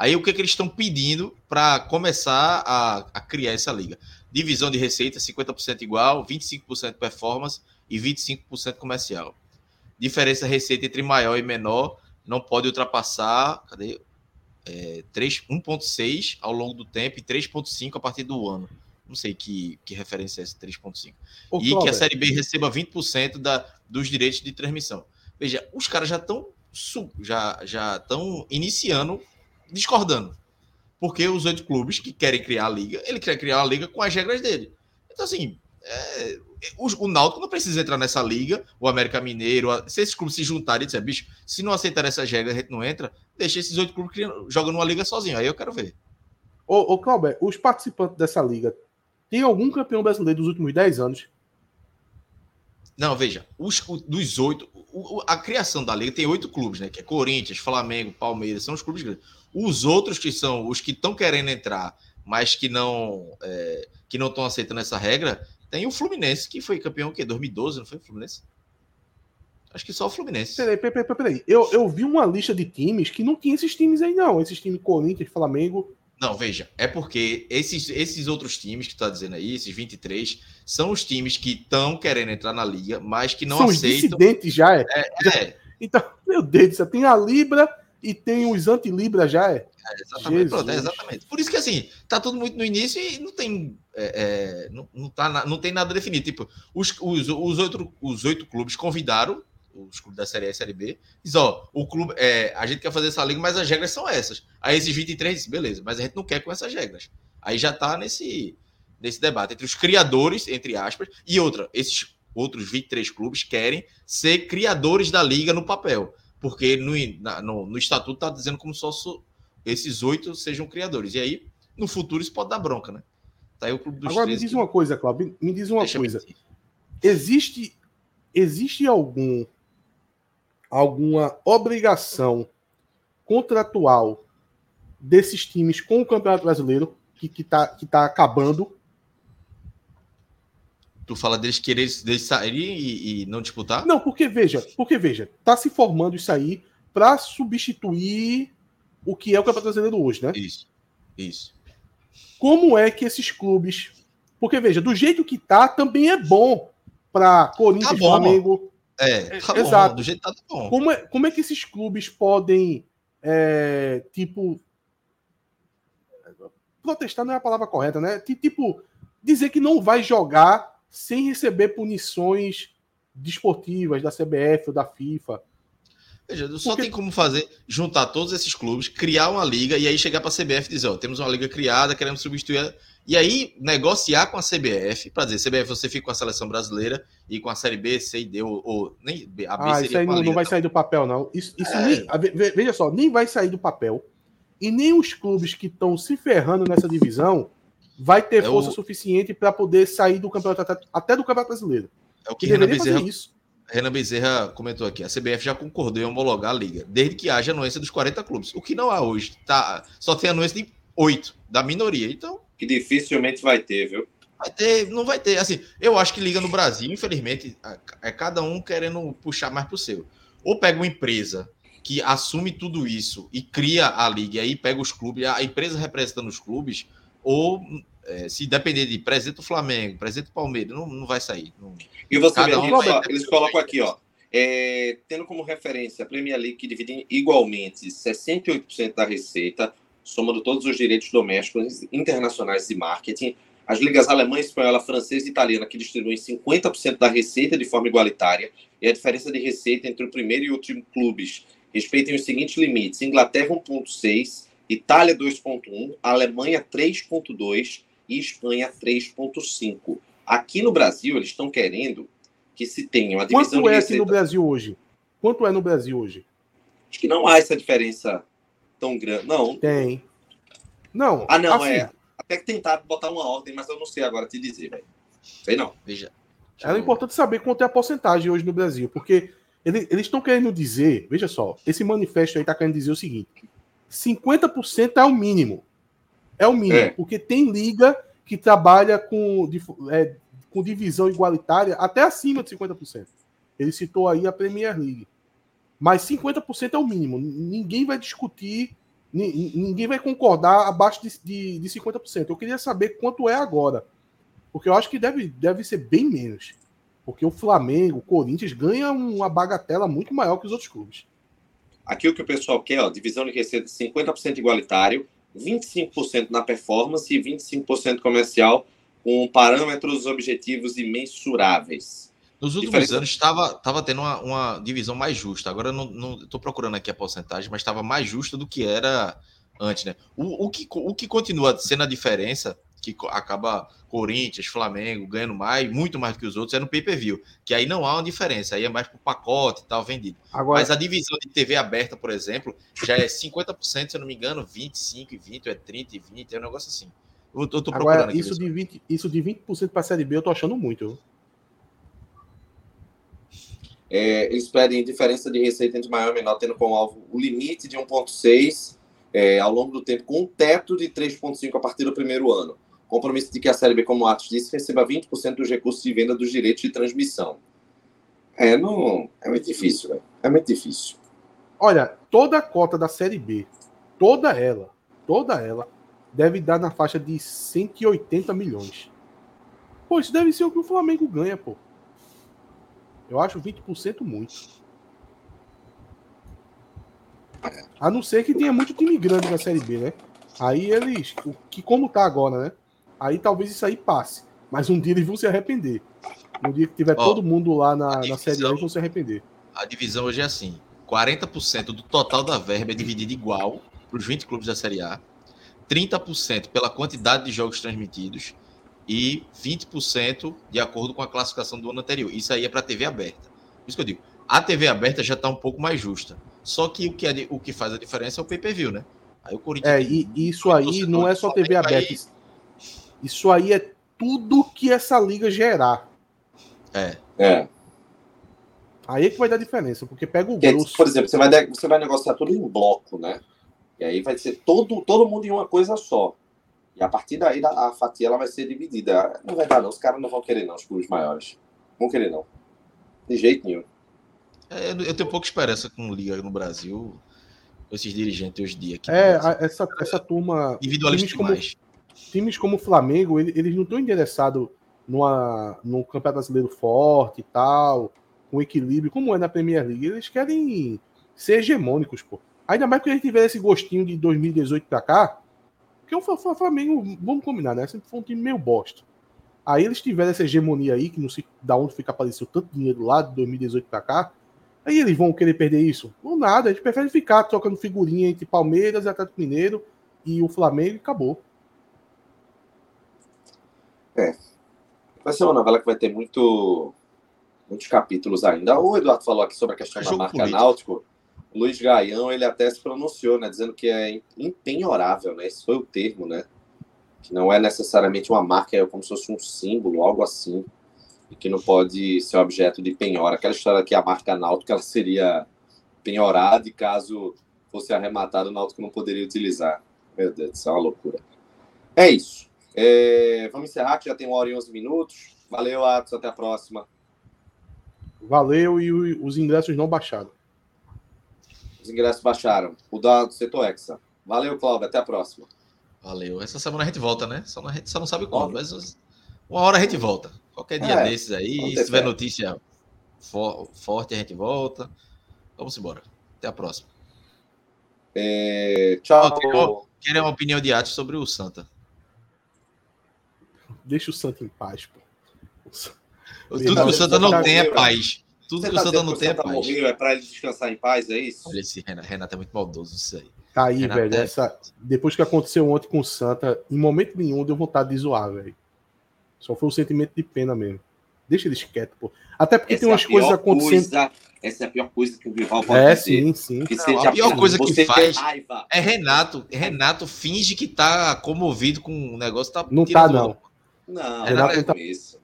Aí o que, é que eles estão pedindo para começar a, a criar essa liga? Divisão de receita 50% igual, 25% performance e 25% comercial. Diferença receita entre maior e menor não pode ultrapassar, cadê? É, 1.6 ao longo do tempo e 3.5 a partir do ano. Não sei que, que referência é essa 3.5. E Cláudio. que a Série B receba 20% da, dos direitos de transmissão. Veja, os caras já estão já já estão iniciando discordando. Porque os oito clubes que querem criar a liga, ele quer criar a liga com as regras dele. Então, assim, é, o, o Náutico não precisa entrar nessa liga, o América Mineiro, se esses clubes se juntarem e disser, bicho, se não aceitar essas regras, a gente não entra, deixa esses oito clubes jogando uma liga sozinho. Aí eu quero ver.
Ô, ô Clauber, os participantes dessa liga, tem algum campeão brasileiro dos últimos dez anos?
Não, veja, os, dos oito, a criação da liga tem oito clubes, né? Que é Corinthians, Flamengo, Palmeiras, são os clubes grandes. Os outros que são os que estão querendo entrar, mas que não é, que não estão aceitando essa regra, tem o Fluminense, que foi campeão o quê? 2012, não foi o Fluminense? Acho que só o Fluminense.
Peraí, peraí, peraí. peraí. Eu, eu vi uma lista de times que não tinha esses times aí, não. Esses times Corinthians, Flamengo.
Não, veja, é porque esses, esses outros times que tu tá dizendo aí, esses 23, são os times que estão querendo entrar na liga, mas que não são aceitam.
Os dissidentes já é. é, é. Então, meu Deus, você tem a Libra e tem os anti-Libra já é. é
exatamente, pronto, é exatamente. Por isso que assim, tá tudo muito no início e não tem, é, é não, não, tá, não tem nada definido. Tipo, os, os, os, outro, os oito clubes convidaram os clubes da Série A e Série B, diz, ó, o clube, é, a gente quer fazer essa liga, mas as regras são essas. Aí esses 23 beleza, mas a gente não quer com essas regras. Aí já tá nesse, nesse debate entre os criadores, entre aspas, e outra, esses outros 23 clubes querem ser criadores da liga no papel, porque no, na, no, no estatuto tá dizendo como só esses oito sejam criadores. E aí, no futuro, isso pode dar bronca, né?
Tá aí o clube dos Agora, me diz que... uma coisa, Cláudio, me diz uma Deixa coisa. Existe, existe algum alguma obrigação contratual desses times com o Campeonato Brasileiro que está que tá acabando
Tu fala deles querer deles saírem e, e, não disputar?
Não, porque veja, porque veja, tá se formando isso aí para substituir o que é o Campeonato Brasileiro hoje, né?
Isso. Isso.
Como é que esses clubes, porque veja, do jeito que tá, também é bom para Corinthians, tá bom, Flamengo.
É, tá exato. Bom, do jeito que tá, tá
bom. Como é, como é que esses clubes podem, é, tipo, protestar não é a palavra correta, né? Tipo, dizer que não vai jogar sem receber punições desportivas da CBF ou da FIFA.
Veja, só Porque... tem como fazer, juntar todos esses clubes, criar uma liga e aí chegar para a CBF e dizer: ó, temos uma liga criada, queremos substituir. E aí negociar com a CBF para dizer: CBF, você fica com a seleção brasileira e com a Série B, C e D, ou, ou nem
a B ah, isso aí não, não vai sair do papel, não. Isso, isso é... nem, veja só, nem vai sair do papel. E nem os clubes que estão se ferrando nessa divisão vai ter é força o... suficiente para poder sair do campeonato até, até do campeonato brasileiro.
É o que, que Renan Bezerra, isso. Renan Bezerra comentou aqui. A CBF já concordou em homologar a liga, desde que haja anuência dos 40 clubes. O que não há hoje. Tá, só tem anuência de 8 da minoria. Então.
Que dificilmente vai ter, viu?
Vai ter, não vai ter. Assim, eu acho que liga no Brasil, infelizmente, é cada um querendo puxar mais pro seu. Ou pega uma empresa que assume tudo isso e cria a liga, e aí pega os clubes, a empresa representando os clubes, ou é, se depender de presidente do Flamengo, presidente do Palmeiras, não, não vai sair. Não...
E você vê, um só, eles colocam aqui, ó. É, tendo como referência a Premier League que divide igualmente 68% da receita, somando todos os direitos domésticos, internacionais e marketing, as ligas alemã, espanhola, francesa e italiana, que distribuem 50% da receita de forma igualitária, e a diferença de receita entre o primeiro e o último clubes respeitem os seguintes limites: Inglaterra 1,6, Itália 2,1, Alemanha 3,2 e Espanha 3,5. Aqui no Brasil, eles estão querendo que se tenha uma
divisão Quanto é aqui no Brasil hoje? Quanto é no Brasil hoje?
Acho que não há essa diferença tão grande. Não.
Tem. Não.
Ah, não, assim, é. Até que tentaram botar uma ordem, mas eu não sei agora te dizer, velho. Sei não.
Veja.
Era importante saber quanto é a porcentagem hoje no Brasil, porque eles estão querendo dizer, veja só, esse manifesto aí está querendo dizer o seguinte: 50% é o mínimo. É o mínimo, é. porque tem liga que trabalha com, é, com divisão igualitária até acima de 50%. Ele citou aí a Premier League. Mas 50% é o mínimo. Ninguém vai discutir, ninguém vai concordar abaixo de, de, de 50%. Eu queria saber quanto é agora. Porque eu acho que deve, deve ser bem menos. Porque o Flamengo, o Corinthians ganha uma bagatela muito maior que os outros clubes.
Aqui o que o pessoal quer, ó, divisão de receita 50% igualitário, 25% na performance e 25% comercial, com parâmetros objetivos e mensuráveis.
Nos últimos anos estava tava tendo uma, uma, divisão mais justa. Agora eu não estou procurando aqui a porcentagem, mas estava mais justa do que era antes, né? O, o, que, o que continua sendo a diferença que acaba Corinthians, Flamengo ganhando mais, muito mais do que os outros, é no pay-per-view, que aí não há uma diferença, aí é mais por pacote e tal, vendido. Agora... Mas a divisão de TV aberta, por exemplo, já é 50%, se eu não me engano, 25 e 20, é 30 e 20, é um negócio assim.
Eu tô, tô procurando Agora, isso, de 20, isso de 20% para a Série B eu tô achando muito.
É, eles pedem diferença de receita entre maior e menor, tendo como alvo o limite de 1,6 é, ao longo do tempo, com um teto de 3,5 a partir do primeiro ano. Compromisso de que a Série B, como Atos disse, receba 20% dos recursos de venda dos direitos de transmissão. É, não, é muito difícil, velho. É muito difícil.
Olha, toda a cota da Série B, toda ela, toda ela, deve dar na faixa de 180 milhões. Pô, isso deve ser o que o Flamengo ganha, pô. Eu acho 20% muito. A não ser que tenha muito time grande na Série B, né? Aí eles. Que como tá agora, né? Aí talvez isso aí passe. Mas um dia eles vão se arrepender. No dia que tiver todo mundo lá na, divisão, na Série A, eles vão se arrepender.
A divisão hoje é assim: 40% do total da verba é dividido igual para os 20 clubes da Série A, 30% pela quantidade de jogos transmitidos e 20% de acordo com a classificação do ano anterior. Isso aí é para a TV aberta. Por isso que eu digo: a TV aberta já está um pouco mais justa. Só que o que, é, o que faz a diferença é o pay-per-view, né?
Aí o Corinthians. É, e isso aí não é só TV aberta. Isso aí é tudo que essa liga gerar.
É.
É.
Aí é que vai dar diferença, porque pega o
porque, grosso. Por exemplo, você vai, você vai negociar tudo em bloco, né? E aí vai ser todo, todo mundo em uma coisa só. E a partir daí a fatia ela vai ser dividida. Não vai dar, não. Os caras não vão querer, não, os clubes maiores. Não vão querer, não. De jeito nenhum.
É, eu tenho pouca esperança com Liga no Brasil, esses dirigentes hoje em dia. Aqui
é, essa, essa turma.
Individualista demais.
Como times como o Flamengo, eles não estão interessados numa, num campeonato brasileiro forte e tal, com equilíbrio, como é na Premier League. Eles querem ser hegemônicos, pô. Ainda mais que a gente tiver esse gostinho de 2018 pra cá, porque o Flamengo, vamos combinar, né? Sempre foi um time meio bosta. Aí eles tiveram essa hegemonia aí, que não sei da onde fica apareceu tanto dinheiro lá de 2018 pra cá. Aí eles vão querer perder isso? Ou nada, a gente prefere ficar trocando figurinha entre Palmeiras, Atlético Mineiro e o Flamengo e acabou.
É. Vai ser uma novela que vai ter muito, muitos capítulos ainda. O Eduardo falou aqui sobre a questão é da marca político. Náutico. O Luiz Gaião, ele até se pronunciou, né? Dizendo que é empenhorável, né? Esse foi o termo, né? Que não é necessariamente uma marca, é como se fosse um símbolo, algo assim. E que não pode ser objeto de penhora. Aquela história que a marca Náutico, ela seria penhorada e caso fosse arrematado, o Náutico não poderia utilizar. Meu Deus, isso é uma loucura. É isso. É, vamos encerrar, que já tem uma hora e 11 minutos. Valeu, Atos, até a próxima.
Valeu e os ingressos não baixaram.
Os ingressos baixaram. O da do Setor Hexa. Valeu, Cláudio, até a próxima.
Valeu. Essa semana a gente volta, né? Só a gente só não sabe quando, mas uma hora a gente volta. Qualquer dia é, desses aí, se tiver notícia for, forte, a gente volta. Vamos embora. Até a próxima.
É, tchau.
queria uma opinião de Atos sobre o Santa.
Deixa o Santa em paz, pô.
Tudo que o Santa não tem é paz. Tudo que o tá Santa não tem é paz.
Morreu, é pra ele descansar em paz, é isso?
Olha esse Renato, Renato é muito maldoso isso aí.
Tá aí, Renato velho. É... Essa... Depois que aconteceu ontem com o Santa, em momento nenhum deu vontade de zoar, velho. Só foi um sentimento de pena mesmo. Deixa eles quietos, pô. Até porque essa tem é umas é coisas acontecendo. Coisa,
essa é a pior coisa que o rival pode
é, fazer. Sim, sim.
Não, a pior coisa que faz é Renato. Renato finge que tá comovido com o negócio. Tá
não tá, não.
Não, Renato não tá...
isso.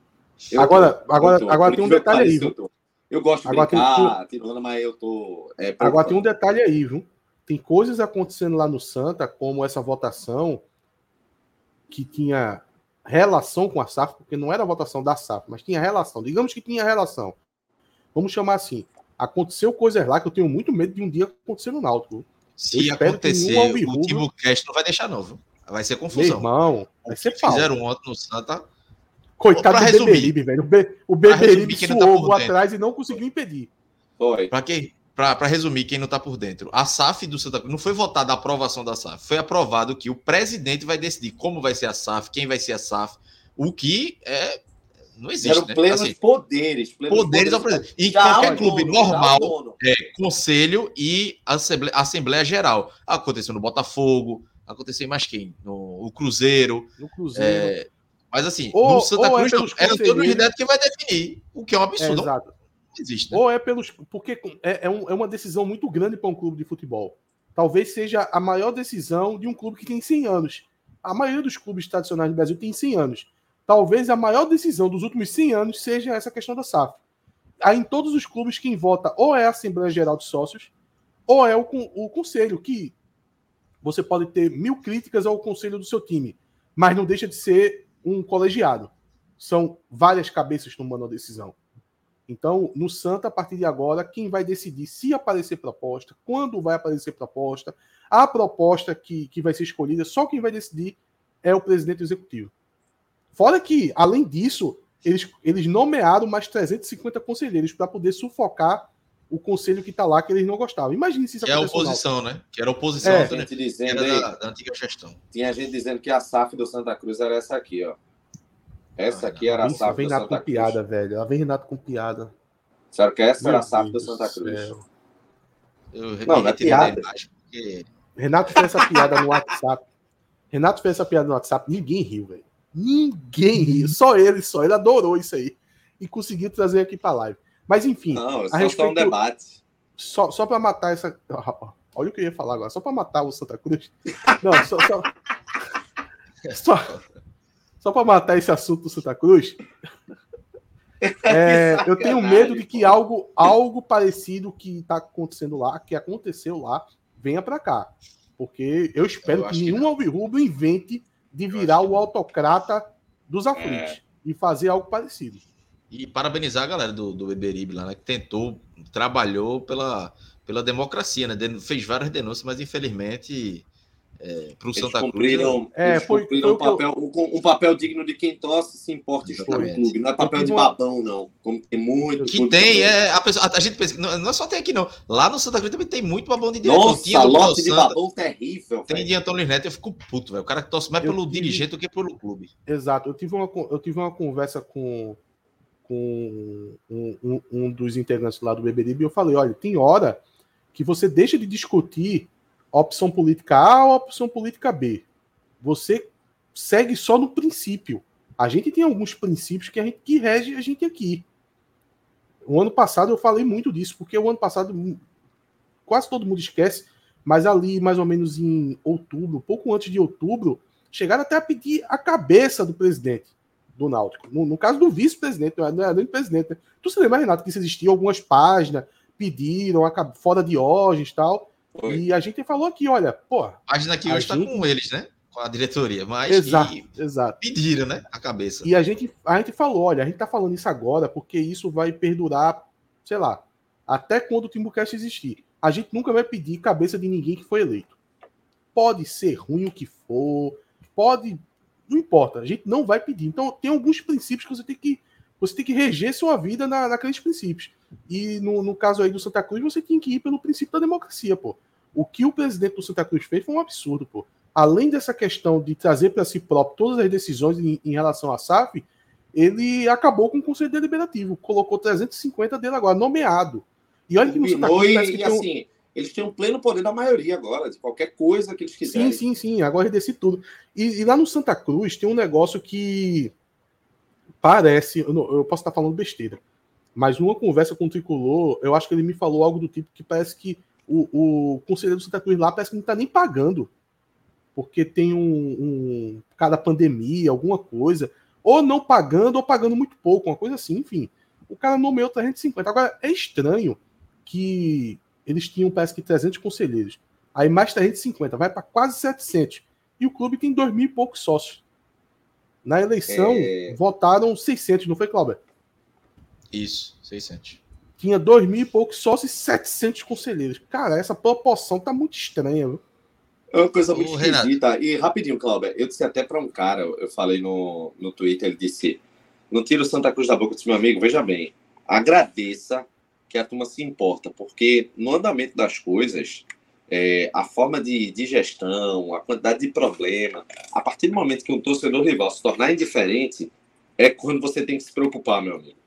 Eu agora, tô, agora, tô, agora tem um detalhe aí.
Eu, eu, gosto de agora brincar, tem... tirando, mas eu tô.
É, agora tem um detalhe aí, viu? Tem coisas acontecendo lá no Santa, como essa votação que tinha relação com a SAF, porque não era a votação da SAF, mas tinha relação. Digamos que tinha relação. Vamos chamar assim. Aconteceu coisas lá que eu tenho muito medo de um dia acontecer no Náutico.
Se acontecer, o Timocast não vai deixar novo. Vai ser confusão.
Meu irmão, vai ser
pau. Fizeram ontem no Santa.
Coitado do Beberibe, velho. O Beberibe suou tá atrás e não conseguiu impedir.
Foi. Pra quem? Para resumir, quem não está por dentro, a SAF do Santa Cruz não foi votada a aprovação da SAF, foi aprovado que o presidente vai decidir como vai ser a SAF, quem vai ser a SAF, o que é não existe. Eram
né? plenos assim, poderes.
Plenos poderes, ao presidente. E qualquer clube dono, normal, é conselho e Assembleia, Assembleia Geral. Aconteceu no Botafogo, aconteceu em mais quem? No, no Cruzeiro.
No Cruzeiro. É,
mas assim, ou, no Santa Cruz é, é Antônio Ridete que vai definir, o que é um absurdo. É,
exato. Não existe. Né? Ou é pelos. Porque é, é, um, é uma decisão muito grande para um clube de futebol. Talvez seja a maior decisão de um clube que tem 100 anos. A maioria dos clubes tradicionais do Brasil tem 100 anos. Talvez a maior decisão dos últimos 100 anos seja essa questão da SAF. Aí em todos os clubes quem vota ou é a Assembleia Geral de Sócios ou é o, o conselho, que você pode ter mil críticas ao conselho do seu time, mas não deixa de ser um colegiado. São várias cabeças tomando a decisão. Então, no Santa, a partir de agora, quem vai decidir se aparecer proposta, quando vai aparecer proposta, a proposta que, que vai ser escolhida, só quem vai decidir é o presidente executivo. Fora que, além disso, eles, eles nomearam mais 350 conselheiros para poder sufocar o conselho que está lá que eles não gostavam. Imagine se isso
que é a oposição, né? Que era a oposição
é. gente dizendo era da, da, antiga gestão. Tinha gente dizendo que a SAF do Santa Cruz era essa aqui, ó. Essa aqui era a SAF
do Santa Cruz. com piada, velho. Ela vem Renato com piada.
Será que essa Meu era a SAF do Santa Cruz? Eu não, não é piada. Porque...
Renato fez essa piada no WhatsApp. Renato fez essa piada no WhatsApp. Ninguém riu, velho. Ninguém riu. Só ele, só. Ele adorou isso aí. E conseguiu trazer aqui para live. Mas enfim.
Não, a respeito, um debate.
Só, só para matar essa. Olha o que eu ia falar agora. Só para matar o Santa Cruz. [laughs] Não, só. Só, [laughs] só, só para matar esse assunto do Santa Cruz. [laughs] É, eu tenho medo de que algo, algo parecido que está acontecendo lá, que aconteceu lá, venha para cá. Porque eu espero eu que nenhum Alvirrubro invente de virar o autocrata dos aflitos é. e fazer algo parecido.
E parabenizar a galera do, do Beberibe lá, né? Que tentou, trabalhou pela, pela democracia, né? Fez várias denúncias, mas infelizmente é, para o Santa
cumpriram,
Cruz.
É, foi, cumpriram foi um, papel, eu... um, papel digno de quem torce se importa com o clube. Não é papel de babão, não. Como tem muito.
Que muito tem, é, a, pessoa, a, gente pensa, não, não é só tem aqui, não. Lá no Santa Cruz também tem muito babão de diretor.
Nossa, Tinha lote de babão terrível.
Tem de Antônio Neto, eu fico puto, velho. O cara que torce mais eu pelo tive... dirigente do que pelo clube.
Exato. Eu tive uma, eu tive uma conversa com, com um, um, um dos integrantes lá do Beberibe e eu falei: olha, tem hora que você deixa de discutir opção política A ou opção política B. Você segue só no princípio. A gente tem alguns princípios que, a gente, que rege a gente aqui. O ano passado eu falei muito disso, porque o ano passado quase todo mundo esquece, mas ali mais ou menos em outubro, pouco antes de outubro, chegaram até a pedir a cabeça do presidente do Náutico. No, no caso do vice-presidente, não era nem presidente. Né? Tu se lembra, Renato, que isso existia algumas páginas, pediram a, fora de hoje e tal. Foi. E a gente falou aqui, olha, pô.
Página que hoje está gente... com eles, né? Com a diretoria, mas
exato, exato.
pediram, né? A cabeça.
E a gente, a gente falou, olha, a gente tá falando isso agora porque isso vai perdurar, sei lá, até quando o Timbucast existir. A gente nunca vai pedir cabeça de ninguém que foi eleito. Pode ser ruim o que for, pode. Não importa, a gente não vai pedir. Então, tem alguns princípios que você tem que. Você tem que reger sua vida na, naqueles princípios. E no, no caso aí do Santa Cruz, você tem que ir pelo princípio da democracia, pô. O que o presidente do Santa Cruz fez foi um absurdo, pô. além dessa questão de trazer para si próprio todas as decisões em, em relação à SAF, ele acabou com o Conselho Deliberativo, colocou 350 dele agora, nomeado.
E olha que no Santa Cruz. E, e assim, um... eles têm um pleno poder da maioria agora, de qualquer coisa que eles quiserem.
Sim, sim, sim. Agora decide tudo. E, e, lá no Santa Cruz tem um negócio que parece. Eu, não, eu posso estar falando besteira. Mas numa conversa com o Tricolor, eu acho que ele me falou algo do tipo que parece que o, o conselheiro do Santa Cruz lá parece que não está nem pagando. Porque tem um, um. Cada pandemia, alguma coisa. Ou não pagando, ou pagando muito pouco, uma coisa assim, enfim. O cara nomeou 350. Agora, é estranho que eles tinham, parece que 300 conselheiros. Aí mais 350, vai para quase 700. E o clube tem 2 mil e poucos sócios. Na eleição, é... votaram 600, não foi, Cláudio?
Isso, 600.
Tinha dois mil e poucos sócios e 700 conselheiros. Cara, essa proporção tá muito estranha, viu?
É uma coisa muito Ô, esquisita. Renato. E rapidinho, Cláudio, eu disse até para um cara, eu falei no, no Twitter, ele disse: não tira o Santa Cruz da boca desse meu amigo, veja bem, agradeça que a turma se importa, porque no andamento das coisas, é, a forma de, de gestão, a quantidade de problema, a partir do momento que um torcedor rival se tornar indiferente, é quando você tem que se preocupar, meu amigo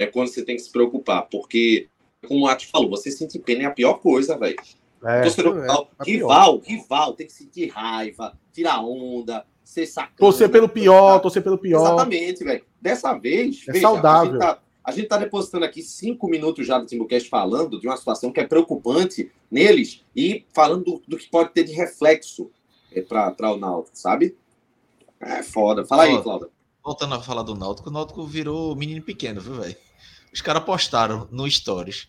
é quando você tem que se preocupar, porque, como o Atos falou, você sentir pena é a pior coisa, velho. É, Torcedor, é, rival, rival, tem que sentir raiva, tirar onda, ser sacana.
Torcer pelo pior, tá... torcer pelo pior.
Exatamente, velho. Dessa vez,
é veja, saudável.
A gente, tá, a gente tá depositando aqui cinco minutos já do Timbucast falando de uma situação que é preocupante neles e falando do, do que pode ter de reflexo é, para o Náutico, sabe? É foda. Fala aí, Cláudio.
Voltando a falar do Náutico, o Náutico virou menino pequeno, viu, velho? Os caras postaram no Stories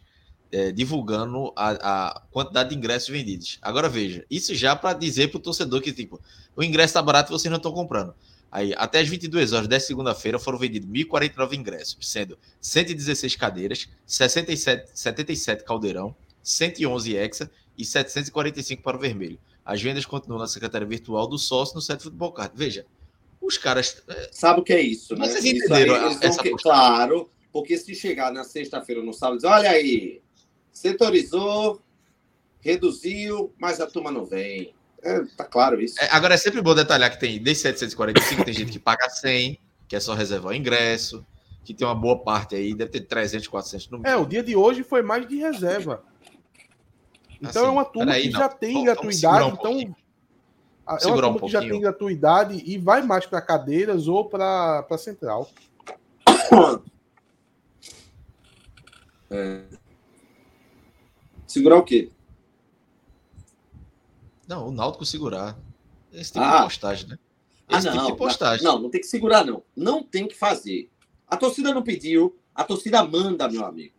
é, divulgando a, a, quantidade de ingressos vendidos. Agora veja, isso já para dizer para o torcedor que tipo, o ingresso está barato e vocês não estão comprando. Aí, até as 22 horas dessa segunda-feira foram vendidos 1.049 ingressos, sendo 116 cadeiras, 67, 77 caldeirão, 111 hexa e 745 para o vermelho. As vendas continuam na secretaria virtual do sócio no Sete Futebol Card. Veja, os caras.
É, Sabe o que é isso, né?
Vocês entenderam
aí, essa que, Claro, porque se chegar na sexta-feira no sábado, dizer, olha aí, setorizou, reduziu, mas a turma não vem. É, tá claro isso.
É, agora é sempre bom detalhar que tem desde 745, tem gente que paga 100, que é só reservar o ingresso, que tem uma boa parte aí, deve ter 300, 400 no
mínimo. É, o dia de hoje foi mais de reserva. Então assim, é uma turma aí, que não. já tem gratuidade, um então é uma turma um que já tem gratuidade e vai mais para cadeiras ou para central. [coughs]
É... Segurar o quê?
Não, o Náutico segurar. Esse tipo ah. de postagem, né?
Esse ah, não, tipo de postagem. Não, não tem que segurar, não. Não tem que fazer. A torcida não pediu, a torcida manda, meu amigo.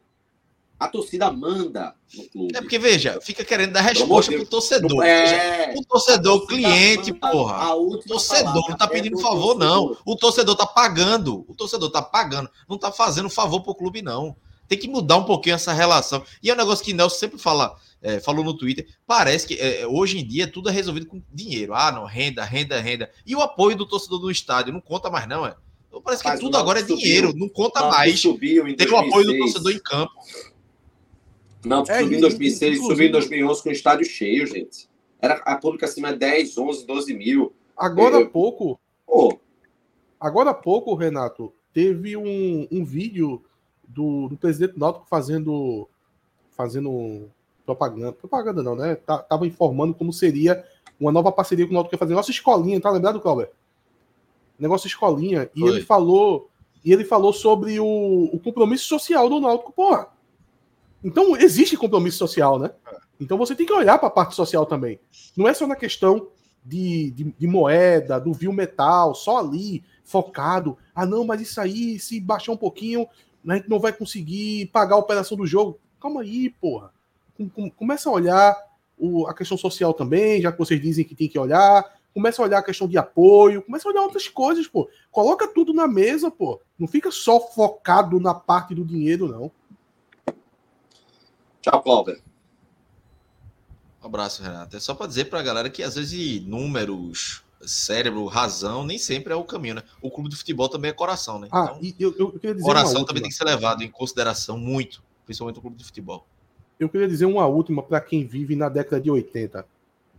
A torcida manda no clube.
É porque, veja, fica querendo dar resposta pro torcedor. É... o torcedor, o cliente, porra. O torcedor não tá pedindo é favor, não. O torcedor tá pagando. O torcedor tá pagando. Não tá fazendo favor pro clube, não. Tem que mudar um pouquinho essa relação. E é um negócio que Nelson sempre fala, é, falou no Twitter. Parece que é, hoje em dia tudo é resolvido com dinheiro. Ah, não, renda, renda, renda. E o apoio do torcedor no estádio não conta mais, não, é? Então, parece que Mas tudo agora é subiu, dinheiro, não conta mais.
Subiu em Tem o apoio do torcedor em campo. Não, é, subiu em 2006, subiu em 2011 com o estádio cheio, gente. Era a pública acima de 10, 11, 12 mil.
Agora há pouco. Oh. Agora há pouco, Renato, teve um, um vídeo do, do presidente Náutico fazendo fazendo propaganda, propaganda não, né? Tá, tava informando como seria uma nova parceria que o Náutico ia fazer. Nossa escolinha, tá lembrado, Cláudio? Negócio escolinha. E Foi. ele falou e ele falou sobre o, o compromisso social do Náutico. Porra, então existe compromisso social, né? Então você tem que olhar para a parte social também. Não é só na questão de, de, de moeda, do vil metal, só ali, focado. Ah, não, mas isso aí, se baixar um pouquinho, a gente não vai conseguir pagar a operação do jogo. Calma aí, porra. Começa a olhar o, a questão social também, já que vocês dizem que tem que olhar. Começa a olhar a questão de apoio, começa a olhar outras coisas, pô. Coloca tudo na mesa, pô. Não fica só focado na parte do dinheiro, não.
Tchau, Cláudio.
Um abraço, Renato. É só para dizer para a galera que às vezes números, cérebro, razão, nem sempre é o caminho, né? O clube de futebol também é coração, né?
Ah, então, eu, eu queria dizer
coração também tem que ser levado em consideração muito, principalmente o clube de futebol.
Eu queria dizer uma última para quem vive na década de 80.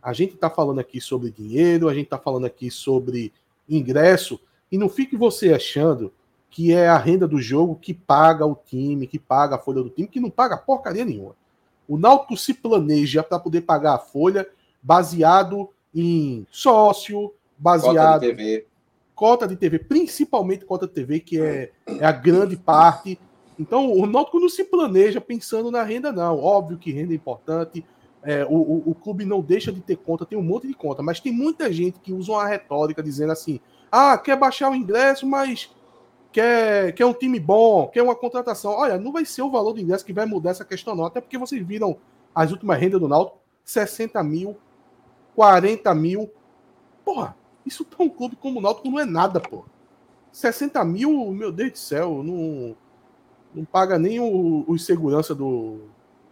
A gente está falando aqui sobre dinheiro, a gente está falando aqui sobre ingresso, e não fique você achando que é a renda do jogo que paga o time, que paga a folha do time, que não paga porcaria nenhuma. O Náutico se planeja para poder pagar a folha baseado em sócio, baseado
cota de TV,
cota de TV principalmente cota de TV, que é, é a grande parte. Então, o Náutico não se planeja pensando na renda, não. Óbvio que renda é importante. É, o, o, o, clube não deixa de ter conta, tem um monte de conta, mas tem muita gente que usa uma retórica dizendo assim: ah, quer baixar o ingresso, mas quer, quer um time bom, quer uma contratação. Olha, não vai ser o valor do ingresso que vai mudar essa questão, não. Até porque vocês viram as últimas rendas do Náutico: 60 mil, 40 mil. Porra, isso para um clube como o Náutico não é nada, porra. 60 mil, meu Deus do céu, não, não paga nem o, os segurança do.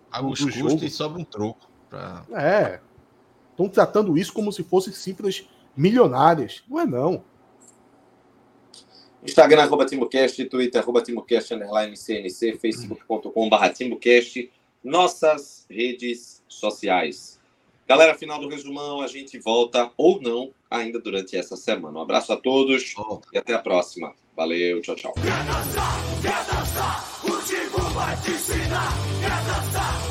Paga os custos e sobra um troco. Pra...
É. Estão tratando isso como se fossem cifras milionárias. Não é, não.
Instagram, arroba TimbuCast, Twitter, arroba TimbuCast, underline CNC, facebook.com.br TimbuCast, nossas redes sociais. Galera, final do resumão, a gente volta ou não ainda durante essa semana. Um abraço a todos oh. e até a próxima. Valeu, tchau, tchau. Quer dançar, quer dançar, o vai